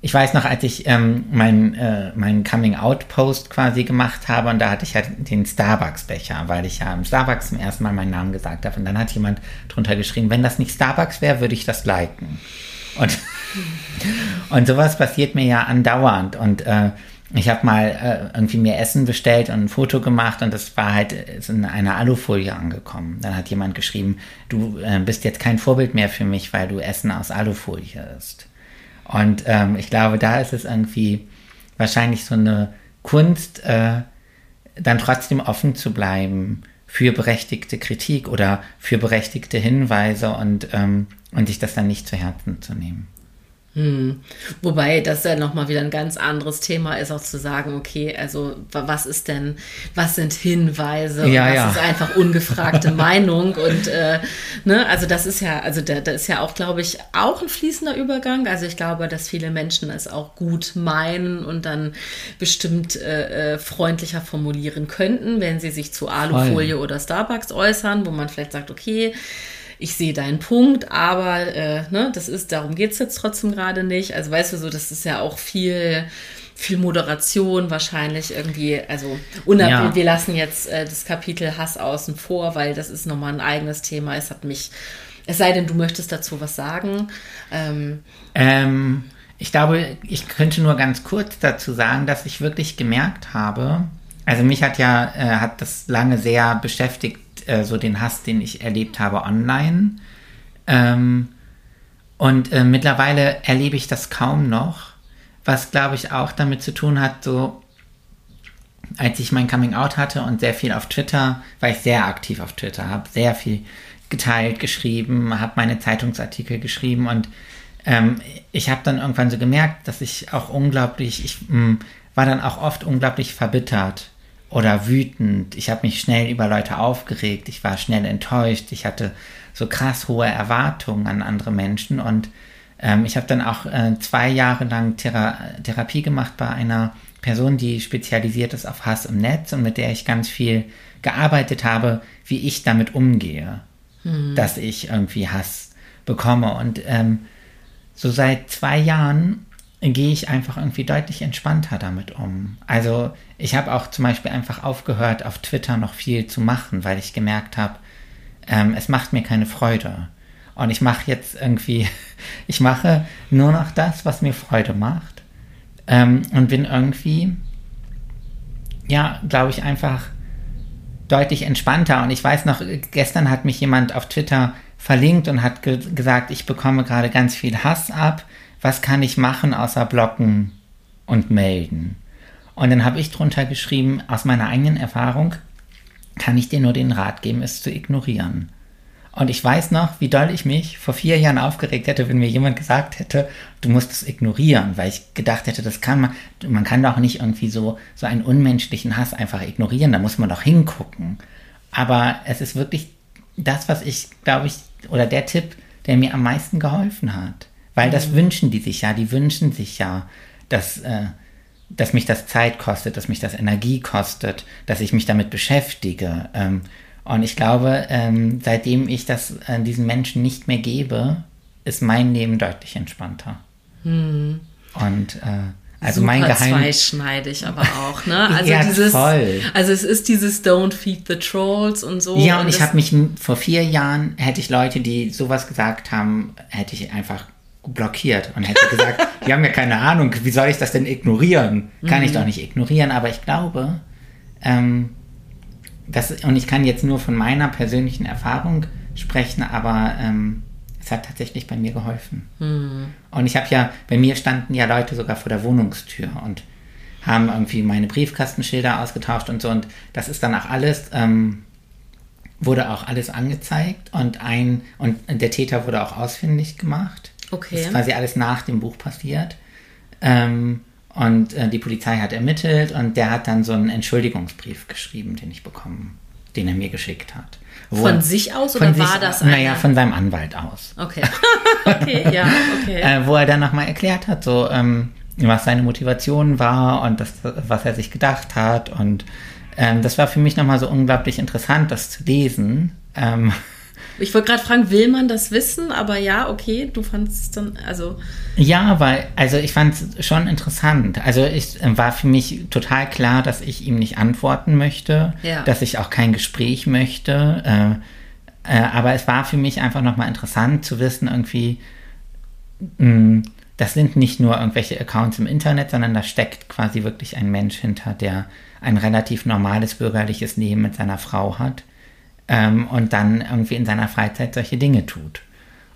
ich weiß noch, als ich ähm, mein, äh, meinen Coming-out-Post quasi gemacht habe und da hatte ich halt den Starbucks-Becher, weil ich ja im Starbucks zum ersten Mal meinen Namen gesagt habe und dann hat jemand drunter geschrieben, wenn das nicht Starbucks wäre, würde ich das liken. Und und sowas passiert mir ja andauernd. Und äh, ich habe mal äh, irgendwie mir Essen bestellt und ein Foto gemacht und das war halt ist in einer Alufolie angekommen. Dann hat jemand geschrieben, du äh, bist jetzt kein Vorbild mehr für mich, weil du Essen aus Alufolie isst. Und ähm, ich glaube, da ist es irgendwie wahrscheinlich so eine Kunst, äh, dann trotzdem offen zu bleiben für berechtigte Kritik oder für berechtigte Hinweise und, ähm, und sich das dann nicht zu Herzen zu nehmen. Wobei das ja nochmal wieder ein ganz anderes Thema ist, auch zu sagen, okay, also wa- was ist denn, was sind Hinweise und Ja, was ja. ist einfach ungefragte Meinung und äh, ne, also das ist ja, also da, da ist ja auch, glaube ich, auch ein fließender Übergang. Also ich glaube, dass viele Menschen es auch gut meinen und dann bestimmt äh, äh, freundlicher formulieren könnten, wenn sie sich zu Alufolie oder Starbucks äußern, wo man vielleicht sagt, okay, ich sehe deinen Punkt, aber äh, ne, das ist, darum geht's jetzt trotzdem gerade nicht. Also weißt du so, das ist ja auch viel, viel Moderation wahrscheinlich irgendwie, also unabhängig, Ja. wir lassen jetzt äh, das Kapitel Hass außen vor, weil das ist nochmal ein eigenes Thema. Es hat mich, es sei denn, du möchtest dazu was sagen. Ähm, Ähm, ich glaube, ich könnte nur ganz kurz dazu sagen, dass ich wirklich gemerkt habe, also mich hat ja, äh, hat das lange sehr beschäftigt, äh, so den Hass, den ich erlebt habe online. Ähm, und äh, mittlerweile erlebe ich das kaum noch, was glaube ich auch damit zu tun hat, so als ich mein Coming Out hatte und sehr viel auf Twitter, war ich sehr aktiv auf Twitter, habe sehr viel geteilt, geschrieben, habe meine Zeitungsartikel geschrieben und ähm, ich habe dann irgendwann so gemerkt, dass ich auch unglaublich, ich mh, war dann auch oft unglaublich verbittert oder wütend. Ich habe mich schnell über Leute aufgeregt, ich war schnell enttäuscht, ich hatte so krass hohe Erwartungen an andere Menschen und ähm, ich habe dann auch äh, zwei Jahre lang Thera Therapie gemacht bei einer Person, die spezialisiert ist auf Hass im Netz und mit der ich ganz viel gearbeitet habe, wie ich damit umgehe, dass ich irgendwie Hass bekomme. Und ähm, so seit zwei Jahren gehe ich einfach irgendwie deutlich entspannter damit um. Also ich habe auch zum Beispiel einfach aufgehört, auf Twitter noch viel zu machen, weil ich gemerkt habe, ähm, es macht mir keine Freude. Und ich mache jetzt irgendwie, ich mache nur noch das, was mir Freude macht. Ähm, und bin irgendwie, ja, glaube ich, einfach deutlich entspannter. Und ich weiß noch, gestern hat mich jemand auf Twitter verlinkt und hat ge gesagt, ich bekomme gerade ganz viel Hass ab. Was kann ich machen außer blocken und melden? Und dann habe ich drunter geschrieben, aus meiner eigenen Erfahrung kann ich dir nur den Rat geben, es zu ignorieren. Und ich weiß noch, wie doll ich mich vor vier Jahren aufgeregt hätte, wenn mir jemand gesagt hätte, du musst es ignorieren, weil ich gedacht hätte, das kann man, man kann doch nicht irgendwie so, so einen unmenschlichen Hass einfach ignorieren, da muss man doch hingucken. Aber es ist wirklich das, was ich, glaube ich, oder der Tipp, der mir am meisten geholfen hat. Weil das Mhm. wünschen die sich ja, die wünschen sich ja, dass, äh, dass mich das Zeit kostet, dass mich das Energie kostet, dass ich mich damit beschäftige. Ähm, und ich glaube, ähm, seitdem ich das äh, diesen Menschen nicht mehr gebe, ist mein Leben deutlich entspannter. Und äh, also mein Super Geheim zweischneidig aber auch, ne? Also Ja, dieses, voll. also es ist dieses Don't feed the trolls und so. Ja, und ich das- habe mich vor vier Jahren, hätte ich Leute, die sowas gesagt haben, hätte ich einfach blockiert und hätte gesagt, die haben ja keine Ahnung, wie soll ich das denn ignorieren? Kann Mhm. ich doch nicht ignorieren, aber ich glaube, ähm, das, und ich kann jetzt nur von meiner persönlichen Erfahrung sprechen, aber ähm, es hat tatsächlich bei mir geholfen. Mhm. Und ich habe ja, bei mir standen ja Leute sogar vor der Wohnungstür und haben irgendwie meine Briefkastenschilder ausgetauscht und so. Und das ist dann auch alles, ähm, wurde auch alles angezeigt und ein, und der Täter wurde auch ausfindig gemacht. Okay. Das ist quasi alles nach dem Buch passiert. Ähm, und äh, die Polizei hat ermittelt und der hat dann so einen Entschuldigungsbrief geschrieben, den ich bekommen, den er mir geschickt hat. Wo Von sich aus von oder war sich- das Naja, einer? von seinem Anwalt aus Okay. okay, ja, okay. äh, wo er dann nochmal erklärt hat, so ähm, was seine Motivation war und das, was er sich gedacht hat. Und ähm, das war für mich nochmal so unglaublich interessant, das zu lesen. Ähm, Ich wollte gerade fragen, will man das wissen? Aber ja, okay, du fandest es dann, also, ja, weil, also ich fand es schon interessant. Also es äh, war für mich total klar, dass ich ihm nicht antworten möchte, Ja. dass ich auch kein Gespräch möchte. Äh, äh, aber es war für mich einfach nochmal interessant zu wissen, irgendwie, mh, das sind nicht nur irgendwelche Accounts im Internet, sondern da steckt quasi wirklich ein Mensch hinter, der ein relativ normales bürgerliches Leben mit seiner Frau hat ähm, und dann irgendwie in seiner Freizeit solche Dinge tut.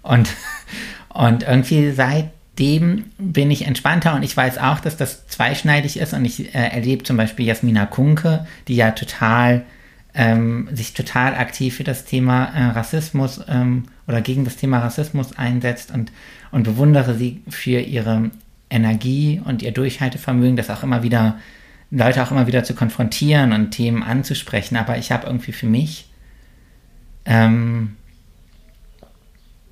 Und, und irgendwie seitdem bin ich entspannter und ich weiß auch, dass das zweischneidig ist und ich äh, erlebe zum Beispiel Jasmina Kunke, die ja total ähm, sich total aktiv für das Thema äh, Rassismus ähm, oder gegen das Thema Rassismus einsetzt und, und bewundere sie für ihre Energie und ihr Durchhaltevermögen, das auch immer wieder, Leute auch immer wieder zu konfrontieren und Themen anzusprechen. Aber ich habe irgendwie für mich ähm,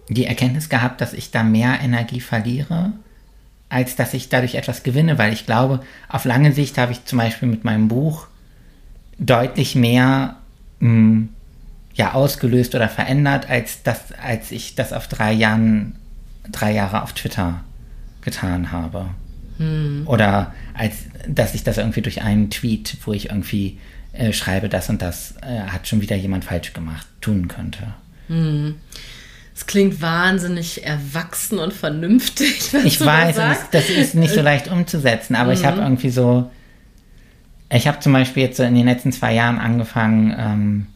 die Erkenntnis gehabt, dass ich da mehr Energie verliere, als dass ich dadurch etwas gewinne, weil ich glaube, auf lange Sicht habe ich zum Beispiel mit meinem Buch deutlich mehr mh, ja, ausgelöst oder verändert, als, das, als ich das auf drei Jahren, drei Jahre auf Twitter getan habe. Oder als dass ich das irgendwie durch einen Tweet, wo ich irgendwie äh, schreibe, das und das äh, hat schon wieder jemand falsch gemacht, tun könnte. es klingt wahnsinnig erwachsen und vernünftig. was Ich weiß, es, das ist nicht so leicht umzusetzen, aber ich habe irgendwie so, ich habe zum Beispiel jetzt so in den letzten zwei Jahren angefangen, ähm,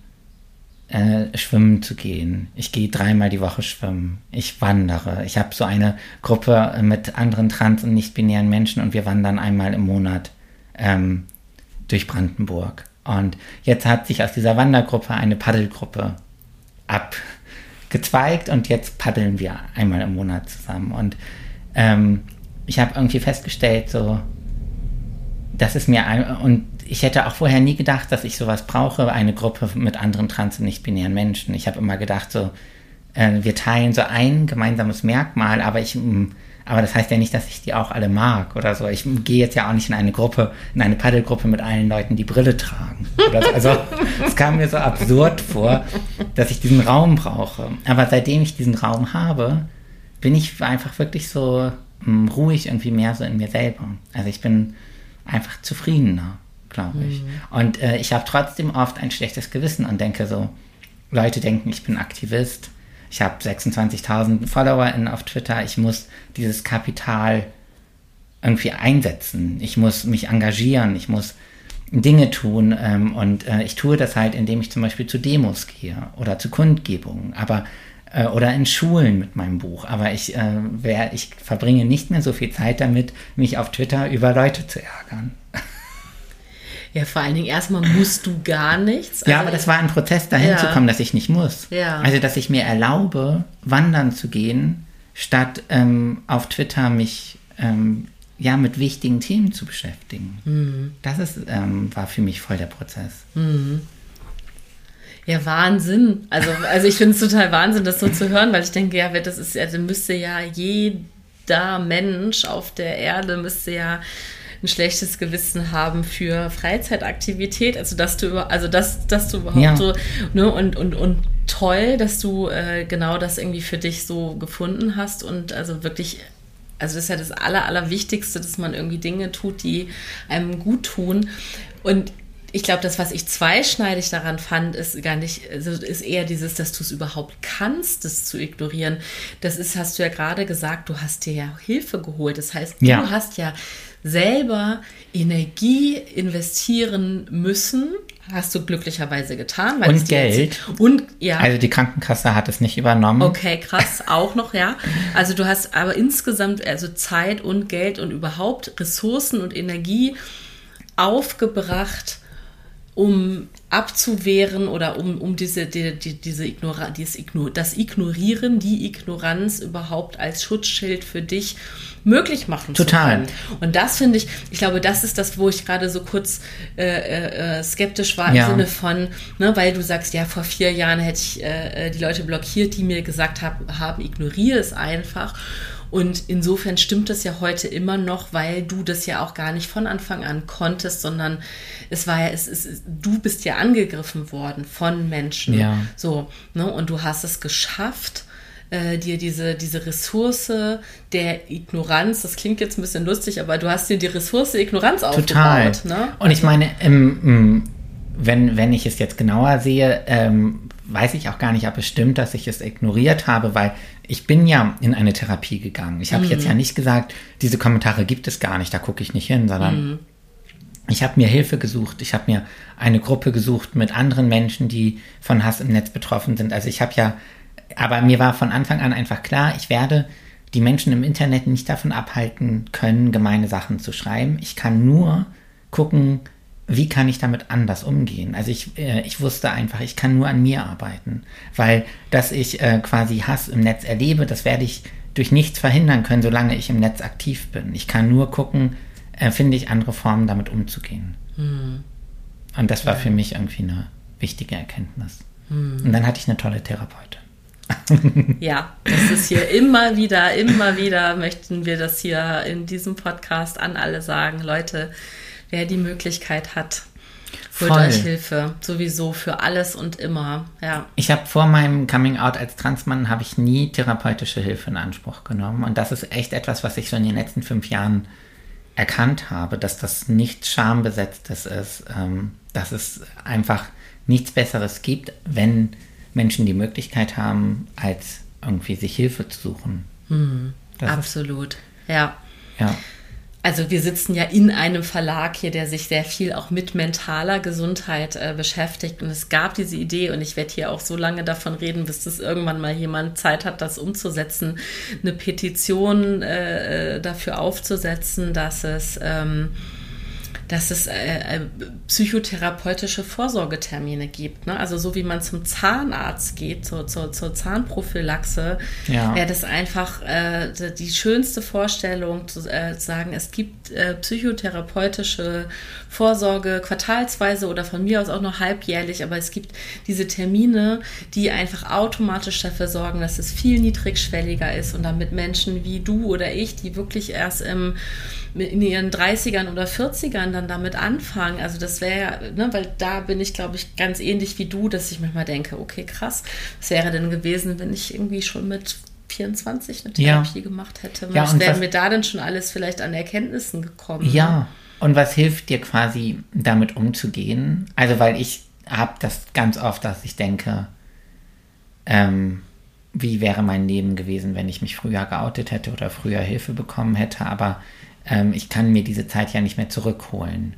äh, schwimmen zu gehen. Ich gehe dreimal die Woche schwimmen. Ich wandere. Ich habe so eine Gruppe äh, mit anderen trans- und nicht-binären Menschen und wir wandern einmal im Monat ähm, durch Brandenburg. Und jetzt hat sich aus dieser Wandergruppe eine Paddelgruppe abgezweigt und jetzt paddeln wir einmal im Monat zusammen. Und ähm, ich habe irgendwie festgestellt, so, das ist mir ein, und ich hätte auch vorher nie gedacht, dass ich sowas brauche, eine Gruppe mit anderen trans- und nicht-binären Menschen. Ich habe immer gedacht, so, äh, wir teilen so ein gemeinsames Merkmal, aber ich, mm, aber das heißt ja nicht, dass ich die auch alle mag oder so. Ich gehe jetzt ja auch nicht in eine Gruppe, in eine Paddelgruppe mit allen Leuten, die Brille tragen. So. Also es kam mir so absurd vor, dass ich diesen Raum brauche. Aber seitdem ich diesen Raum habe, bin ich einfach wirklich so mm, ruhig irgendwie mehr so in mir selber. Also ich bin einfach zufriedener, glaube ich. Und äh, ich habe trotzdem oft ein schlechtes Gewissen und denke so, Leute denken, ich bin Aktivist. Ich habe 26.000 FollowerInnen auf Twitter. Ich muss dieses Kapital irgendwie einsetzen. Ich muss mich engagieren. Ich muss Dinge tun. Ähm, und äh, ich tue das halt, indem ich zum Beispiel zu Demos gehe oder zu Kundgebungen. Aber äh, oder in Schulen mit meinem Buch. Aber ich, äh, wer, ich verbringe nicht mehr so viel Zeit damit, mich auf Twitter über Leute zu ärgern. Ja, vor allen Dingen erstmal musst du gar nichts. Ja, Also aber das war ein Prozess, dahin Ja. zu kommen, dass ich nicht muss. Ja. Also, dass ich mir erlaube, wandern zu gehen, statt ähm, auf Twitter mich ähm, ja mit wichtigen Themen zu beschäftigen. Mhm. Das ist, ähm, war für mich voll der Prozess. Ja, Wahnsinn. Also, also ich finde es total Wahnsinn, das so zu hören, weil ich denke, ja, das ist, also müsste ja jeder Mensch auf der Erde müsste ja ein schlechtes Gewissen haben für Freizeitaktivität, also dass du also dass, dass du überhaupt ja. so, ne, und, und, und toll, dass du äh, genau das irgendwie für dich so gefunden hast und also wirklich also das ist ja das Aller, Allerwichtigste, dass man irgendwie Dinge tut, die einem gut tun. Und ich glaube, das, was ich zweischneidig daran fand, ist gar nicht, also ist eher dieses, dass du es überhaupt kannst, das zu ignorieren. Das ist, hast du ja gerade gesagt, du hast dir ja Hilfe geholt. Das heißt, ja. du hast ja selber Energie investieren müssen, hast du glücklicherweise getan. und Geld. Und ja. Also die Krankenkasse hat es nicht übernommen. Okay, krass, auch noch, ja. Also du hast aber insgesamt also Zeit und Geld und überhaupt Ressourcen und Energie aufgebracht, um abzuwehren oder um, um diese, die, die, diese Ignora, dieses Ignor, das Ignorieren, die Ignoranz überhaupt als Schutzschild für dich möglich machen Total. Und das finde ich, ich glaube, das ist das, wo ich gerade so kurz äh, äh, äh skeptisch war im ja. Sinne von, ne, weil du sagst, ja, vor vier Jahren hätte ich äh, äh die Leute blockiert, die mir gesagt haben, haben ignoriere es einfach. Und insofern stimmt das ja heute immer noch, weil du das ja auch gar nicht von Anfang an konntest, sondern es war ja, es ist, du bist ja angegriffen worden von Menschen. Ja. So, ne? Und du hast es geschafft, äh, dir diese, diese Ressource der Ignoranz, das klingt jetzt ein bisschen lustig, aber du hast dir die Ressource Ignoranz Total. aufgebaut. Ne? Und ich meine, ähm, wenn, wenn ich es jetzt genauer sehe, ähm, weiß ich auch gar nicht, ob es stimmt, dass ich es ignoriert habe, weil ich bin ja in eine Therapie gegangen. Ich habe mhm. jetzt ja nicht gesagt, diese Kommentare gibt es gar nicht, da gucke ich nicht hin, sondern mhm. ich habe mir Hilfe gesucht. Ich habe mir eine Gruppe gesucht mit anderen Menschen, die von Hass im Netz betroffen sind. Also ich habe ja, aber mir war von Anfang an einfach klar, ich werde die Menschen im Internet nicht davon abhalten können, gemeine Sachen zu schreiben. Ich kann nur gucken, wie kann ich damit anders umgehen? Also ich, äh, ich wusste einfach, ich kann nur an mir arbeiten, weil dass ich äh, quasi Hass im Netz erlebe, das werde ich durch nichts verhindern können, solange ich im Netz aktiv bin. Ich kann nur gucken, äh, finde ich andere Formen, damit umzugehen. Hm. Und das war ja. für mich irgendwie eine wichtige Erkenntnis. Hm. Und dann hatte ich eine tolle Therapeutin. ja, das ist hier immer wieder, immer wieder möchten wir das hier in diesem Podcast an alle sagen. Leute, wer die Möglichkeit hat, holt Voll. euch Hilfe. Sowieso für alles und immer. Ja. Ich habe vor meinem Coming Out als Transmann habe ich nie therapeutische Hilfe in Anspruch genommen. Und das ist echt etwas, was ich so in den letzten fünf Jahren erkannt habe, dass das nichts Schambesetztes ist, ähm, dass es einfach nichts Besseres gibt, wenn Menschen die Möglichkeit haben, als irgendwie sich Hilfe zu suchen. Mhm. Absolut, ja. Ja also wir sitzen ja in einem Verlag hier, der sich sehr viel auch mit mentaler Gesundheit äh, beschäftigt. Und es gab diese Idee, und ich werde hier auch so lange davon reden, bis das irgendwann mal jemand Zeit hat, das umzusetzen, eine Petition äh, äh dafür aufzusetzen, dass es ähm, dass es äh, äh, psychotherapeutische Vorsorgetermine gibt. Ne? Also so wie man zum Zahnarzt geht, zur, zur, zur Zahnprophylaxe, ja. wäre das einfach äh, die schönste Vorstellung zu äh, sagen, es gibt äh, psychotherapeutische Vorsorge quartalsweise oder von mir aus auch noch halbjährlich, aber es gibt diese Termine, die einfach automatisch dafür sorgen, dass es viel niedrigschwelliger ist und damit Menschen wie du oder ich, die wirklich erst im in ihren 30ern oder 40ern dann damit anfangen. Also das wäre, ne, weil da bin ich, glaube ich, ganz ähnlich wie du, dass ich manchmal denke, okay, krass, was wäre denn gewesen, wenn ich irgendwie schon mit 24 eine Therapie ja. gemacht hätte? Was ja, wäre mir da denn schon alles vielleicht an Erkenntnissen gekommen? Ja, ne? und was hilft dir quasi damit umzugehen? Also weil ich habe das ganz oft, dass ich denke, ähm, wie wäre mein Leben gewesen, wenn ich mich früher geoutet hätte oder früher Hilfe bekommen hätte, aber ähm, ich kann mir diese Zeit ja nicht mehr zurückholen.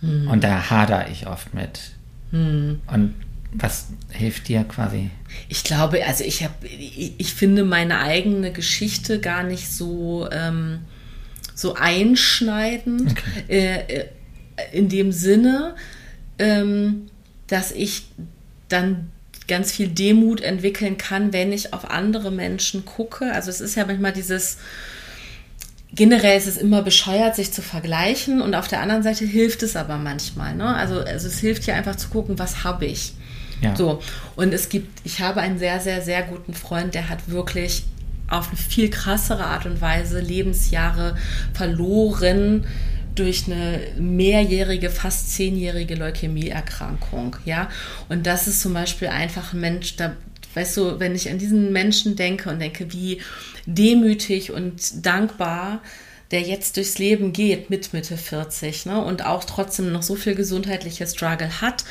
Hm. Und da hader ich oft mit. Hm. Und was hilft dir quasi? Ich glaube, also ich habe, ich, ich, finde meine eigene Geschichte gar nicht so, ähm, so einschneidend. Okay. Äh, äh in dem Sinne, ähm, dass ich dann ganz viel Demut entwickeln kann, wenn ich auf andere Menschen gucke. Also es ist ja manchmal dieses, generell ist es immer bescheuert, sich zu vergleichen und auf der anderen Seite hilft es aber manchmal. Ne? Also, also es hilft ja einfach zu gucken, was habe ich. Ja. So, und es gibt, ich habe einen sehr, sehr, sehr guten Freund, der hat wirklich auf eine viel krassere Art und Weise Lebensjahre verloren durch eine mehrjährige, fast zehnjährige Leukämieerkrankung, ja. Und das ist zum Beispiel einfach ein Mensch, da, weißt du, wenn ich an diesen Menschen denke und denke, wie demütig und dankbar der jetzt durchs Leben geht mit Mitte 40 ne, und auch trotzdem noch so viel gesundheitliche Struggle hat.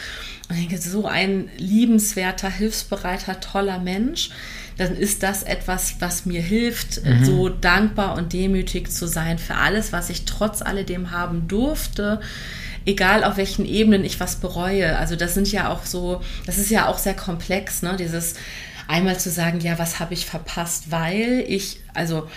Und ich denke, so ein liebenswerter, hilfsbereiter, toller Mensch, dann ist das etwas, was mir hilft, mhm. so dankbar und demütig zu sein für alles, was ich trotz alledem haben durfte egal auf welchen Ebenen ich was bereue. Also das sind ja auch so, das ist ja auch sehr komplex, ne? Dieses einmal zu sagen, ja, was habe ich verpasst, weil ich, also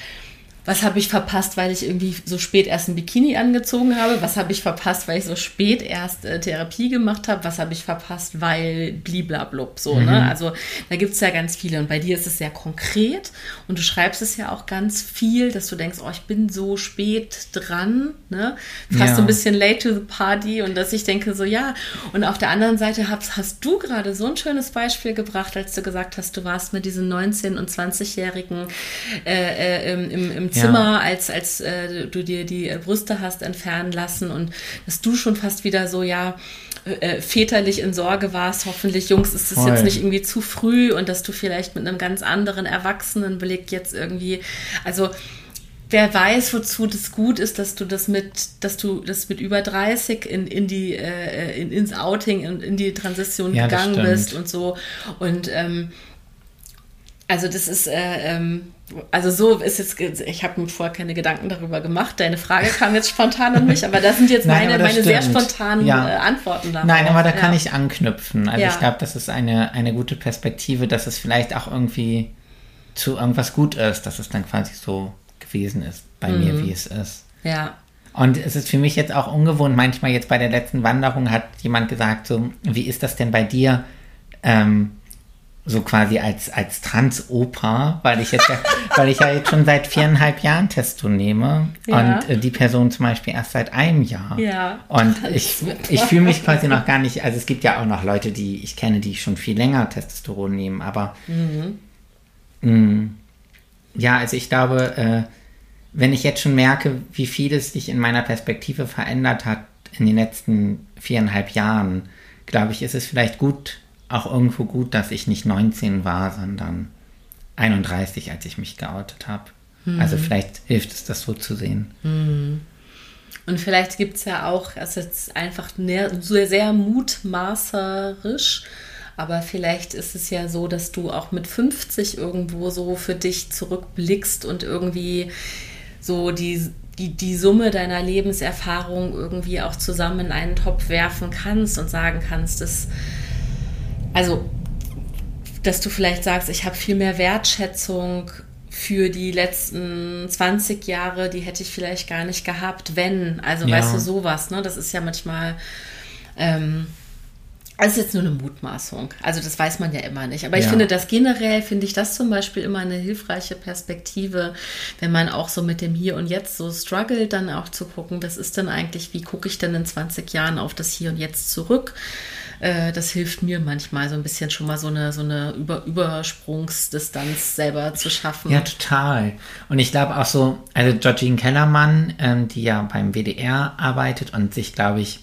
was habe ich verpasst, weil ich irgendwie so spät erst ein Bikini angezogen habe? Was habe ich verpasst, weil ich so spät erst äh, Therapie gemacht habe? Was habe ich verpasst, weil bliblablub so, ne? mhm. ne? Also da gibt es ja ganz viele und bei dir ist es sehr konkret und du schreibst es ja auch ganz viel, dass du denkst, oh, ich bin so spät dran, ne? Fast ja. so ein bisschen late to the party und dass ich denke so, ja. Und auf der anderen Seite hast, hast du gerade so ein schönes Beispiel gebracht, als du gesagt hast, du warst mit diesen 19- und 20-Jährigen äh, äh, im, im, im Zimmer, ja. als, als äh, du dir die Brüste hast entfernen lassen und dass du schon fast wieder so, ja, äh, väterlich in Sorge warst, hoffentlich, Jungs, ist es jetzt nicht irgendwie zu früh und dass du vielleicht mit einem ganz anderen Erwachsenenblick jetzt irgendwie, also wer weiß, wozu das gut ist, dass du das mit, dass du das mit über 30 in, in die, äh, in, ins Outing und in die Transition ja, gegangen bist und so. Und ähm, also das ist, äh, ähm, also so ist jetzt, ich habe mir vorher keine Gedanken darüber gemacht. Deine Frage kam jetzt spontan an mich, aber das sind jetzt Nein, meine, meine sehr spontanen ja. Äh, Antworten darauf. Nein, aber da ja. kann ich anknüpfen. Also ja. ich glaube, das ist eine, eine gute Perspektive, dass es vielleicht auch irgendwie zu irgendwas gut ist, dass es dann quasi so gewesen ist bei mhm. mir, wie es ist. Ja. Und es ist für mich jetzt auch ungewohnt, manchmal jetzt bei der letzten Wanderung hat jemand gesagt, so, wie ist das denn bei dir? Ähm, so quasi als, als Trans-Opa, weil ich jetzt ja, weil ich ja jetzt schon seit viereinhalb Jahren Testo nehme ja. und äh, die Person zum Beispiel erst seit einem Jahr. Ja. Und ich, ich fühle mich quasi noch gar nicht, also es gibt ja auch noch Leute, die ich kenne, die schon viel länger Testosteron nehmen, aber mhm. mh, mm, ja, also ich glaube, äh, wenn ich jetzt schon merke, wie viel es sich in meiner Perspektive verändert hat in den letzten viereinhalb Jahren, glaube ich, ist es vielleicht gut, auch irgendwo gut, dass ich nicht 19 war, sondern 31, als ich mich geoutet habe. Mhm. Also vielleicht hilft es, das so zu sehen. Mhm. Und vielleicht gibt es ja auch, also jetzt einfach sehr, sehr mutmaßerisch, aber vielleicht ist es ja so, dass du auch mit 50 irgendwo so für dich zurückblickst und irgendwie so die, die, die Summe deiner Lebenserfahrung irgendwie auch zusammen in einen Topf werfen kannst und sagen kannst, dass also, dass du vielleicht sagst, ich habe viel mehr Wertschätzung für die letzten 20 Jahre, die hätte ich vielleicht gar nicht gehabt, wenn. Also, ja. weißt du, sowas, ne? Das ist ja manchmal. Ähm, das ist jetzt nur eine Mutmaßung. Also das weiß man ja immer nicht. Aber ich ja. finde das generell, finde ich das zum Beispiel immer eine hilfreiche Perspektive, wenn man auch so mit dem Hier und Jetzt so struggelt, dann auch zu gucken, was ist denn eigentlich, wie gucke ich denn in 20 Jahren auf das Hier und Jetzt zurück? Äh, das hilft mir manchmal so ein bisschen schon mal so eine, so eine Über Übersprungsdistanz selber zu schaffen. Ja, total. Und ich glaube auch so, also Georgine Kellermann, ähm, die ja beim WDR arbeitet und sich, glaube ich,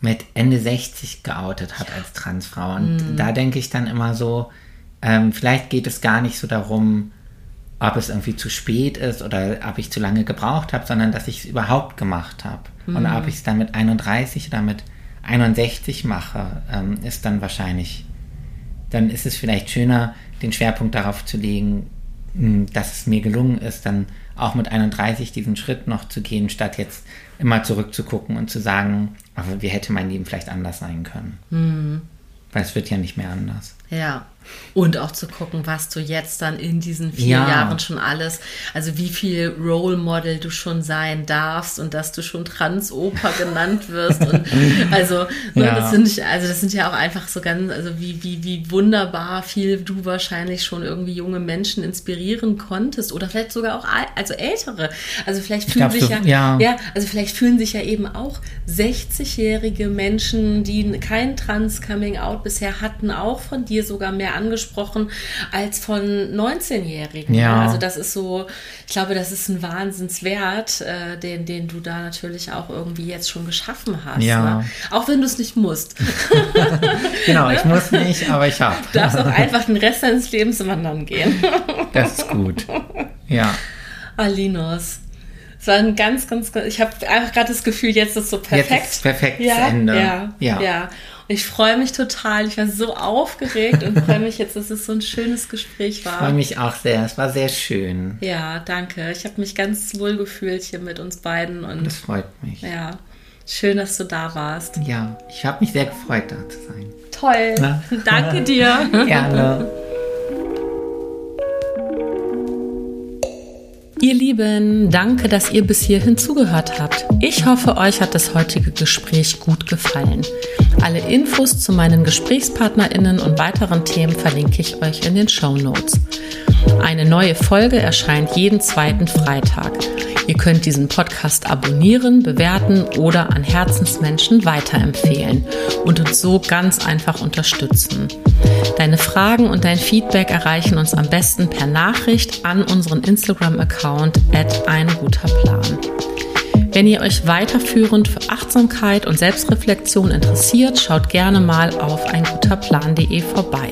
mit Ende 60 geoutet hat als Transfrau. Und mm. da denke ich dann immer so, ähm, vielleicht geht es gar nicht so darum, ob es irgendwie zu spät ist oder ob ich zu lange gebraucht habe, sondern dass ich es überhaupt gemacht habe. Mm. Und ob ich es dann mit 31 oder mit 61 mache, ähm, ist dann wahrscheinlich, dann ist es vielleicht schöner, den Schwerpunkt darauf zu legen, hm, dass es mir gelungen ist, dann auch mit 31 diesen Schritt noch zu gehen, statt jetzt immer zurückzugucken und zu sagen, aber wie hätte mein Leben vielleicht anders sein können. Mhm. Weil es wird ja nicht mehr anders. Ja. Und auch zu gucken, was du jetzt dann in diesen vier Ja. Jahren schon alles, also wie viel Role Model du schon sein darfst und dass du schon Transoper genannt wirst. Und also, ne, Ja. das sind, also das sind ja auch einfach so ganz, also wie, wie, wie wunderbar viel du wahrscheinlich schon irgendwie junge Menschen inspirieren konntest oder vielleicht sogar auch al- also ältere. Also vielleicht fühlen sich ja, ja. ja, also vielleicht fühlen sich ja eben auch 60-jährige Menschen, die kein Trans-Coming-out bisher hatten, auch von dir sogar mehr angesprochen als von 19-Jährigen. Ja. Also das ist so, ich glaube, das ist ein Wahnsinnswert, äh, den, den du da natürlich auch irgendwie jetzt schon geschaffen hast. Ja. Ne? Auch wenn du es nicht musst. Genau, ich muss nicht, aber ich habe. Du darfst auch einfach den Rest deines Lebens wandern gehen. Das ist gut. Ja. Alinos. Es war ein ganz, ganz, ganz ich habe einfach gerade das Gefühl, jetzt ist so perfekt. Jetzt ist perfekt ja, Ende. Ja, ja. Ja. Ich freue mich total. Ich war so aufgeregt und freue mich jetzt, dass es so ein schönes Gespräch war. Freue mich auch sehr. Es war sehr schön. Ja, danke. Ich habe mich ganz wohl gefühlt hier mit uns beiden und Das freut mich. ja, schön, dass du da warst. Ja, ich habe mich sehr gefreut, da zu sein. Toll. Na? Danke dir. Gerne. Ihr Lieben, danke, dass ihr bis hierhin zugehört habt. Ich hoffe, euch hat das heutige Gespräch gut gefallen. Alle Infos zu meinen GesprächspartnerInnen und weiteren Themen verlinke ich euch in den Show Notes. Eine neue Folge erscheint jeden zweiten Freitag. Ihr könnt diesen Podcast abonnieren, bewerten oder an Herzensmenschen weiterempfehlen und uns so ganz einfach unterstützen. Deine Fragen und dein Feedback erreichen uns am besten per Nachricht an unseren Instagram-Account at ein guter Plan. Wenn ihr euch weiterführend für Achtsamkeit und Selbstreflexion interessiert, schaut gerne mal auf einguterplan.de vorbei.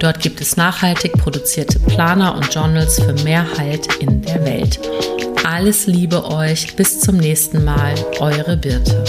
Dort gibt es nachhaltig produzierte Planer und Journals für mehr Halt in der Welt. Alles Liebe euch, bis zum nächsten Mal, eure Birte.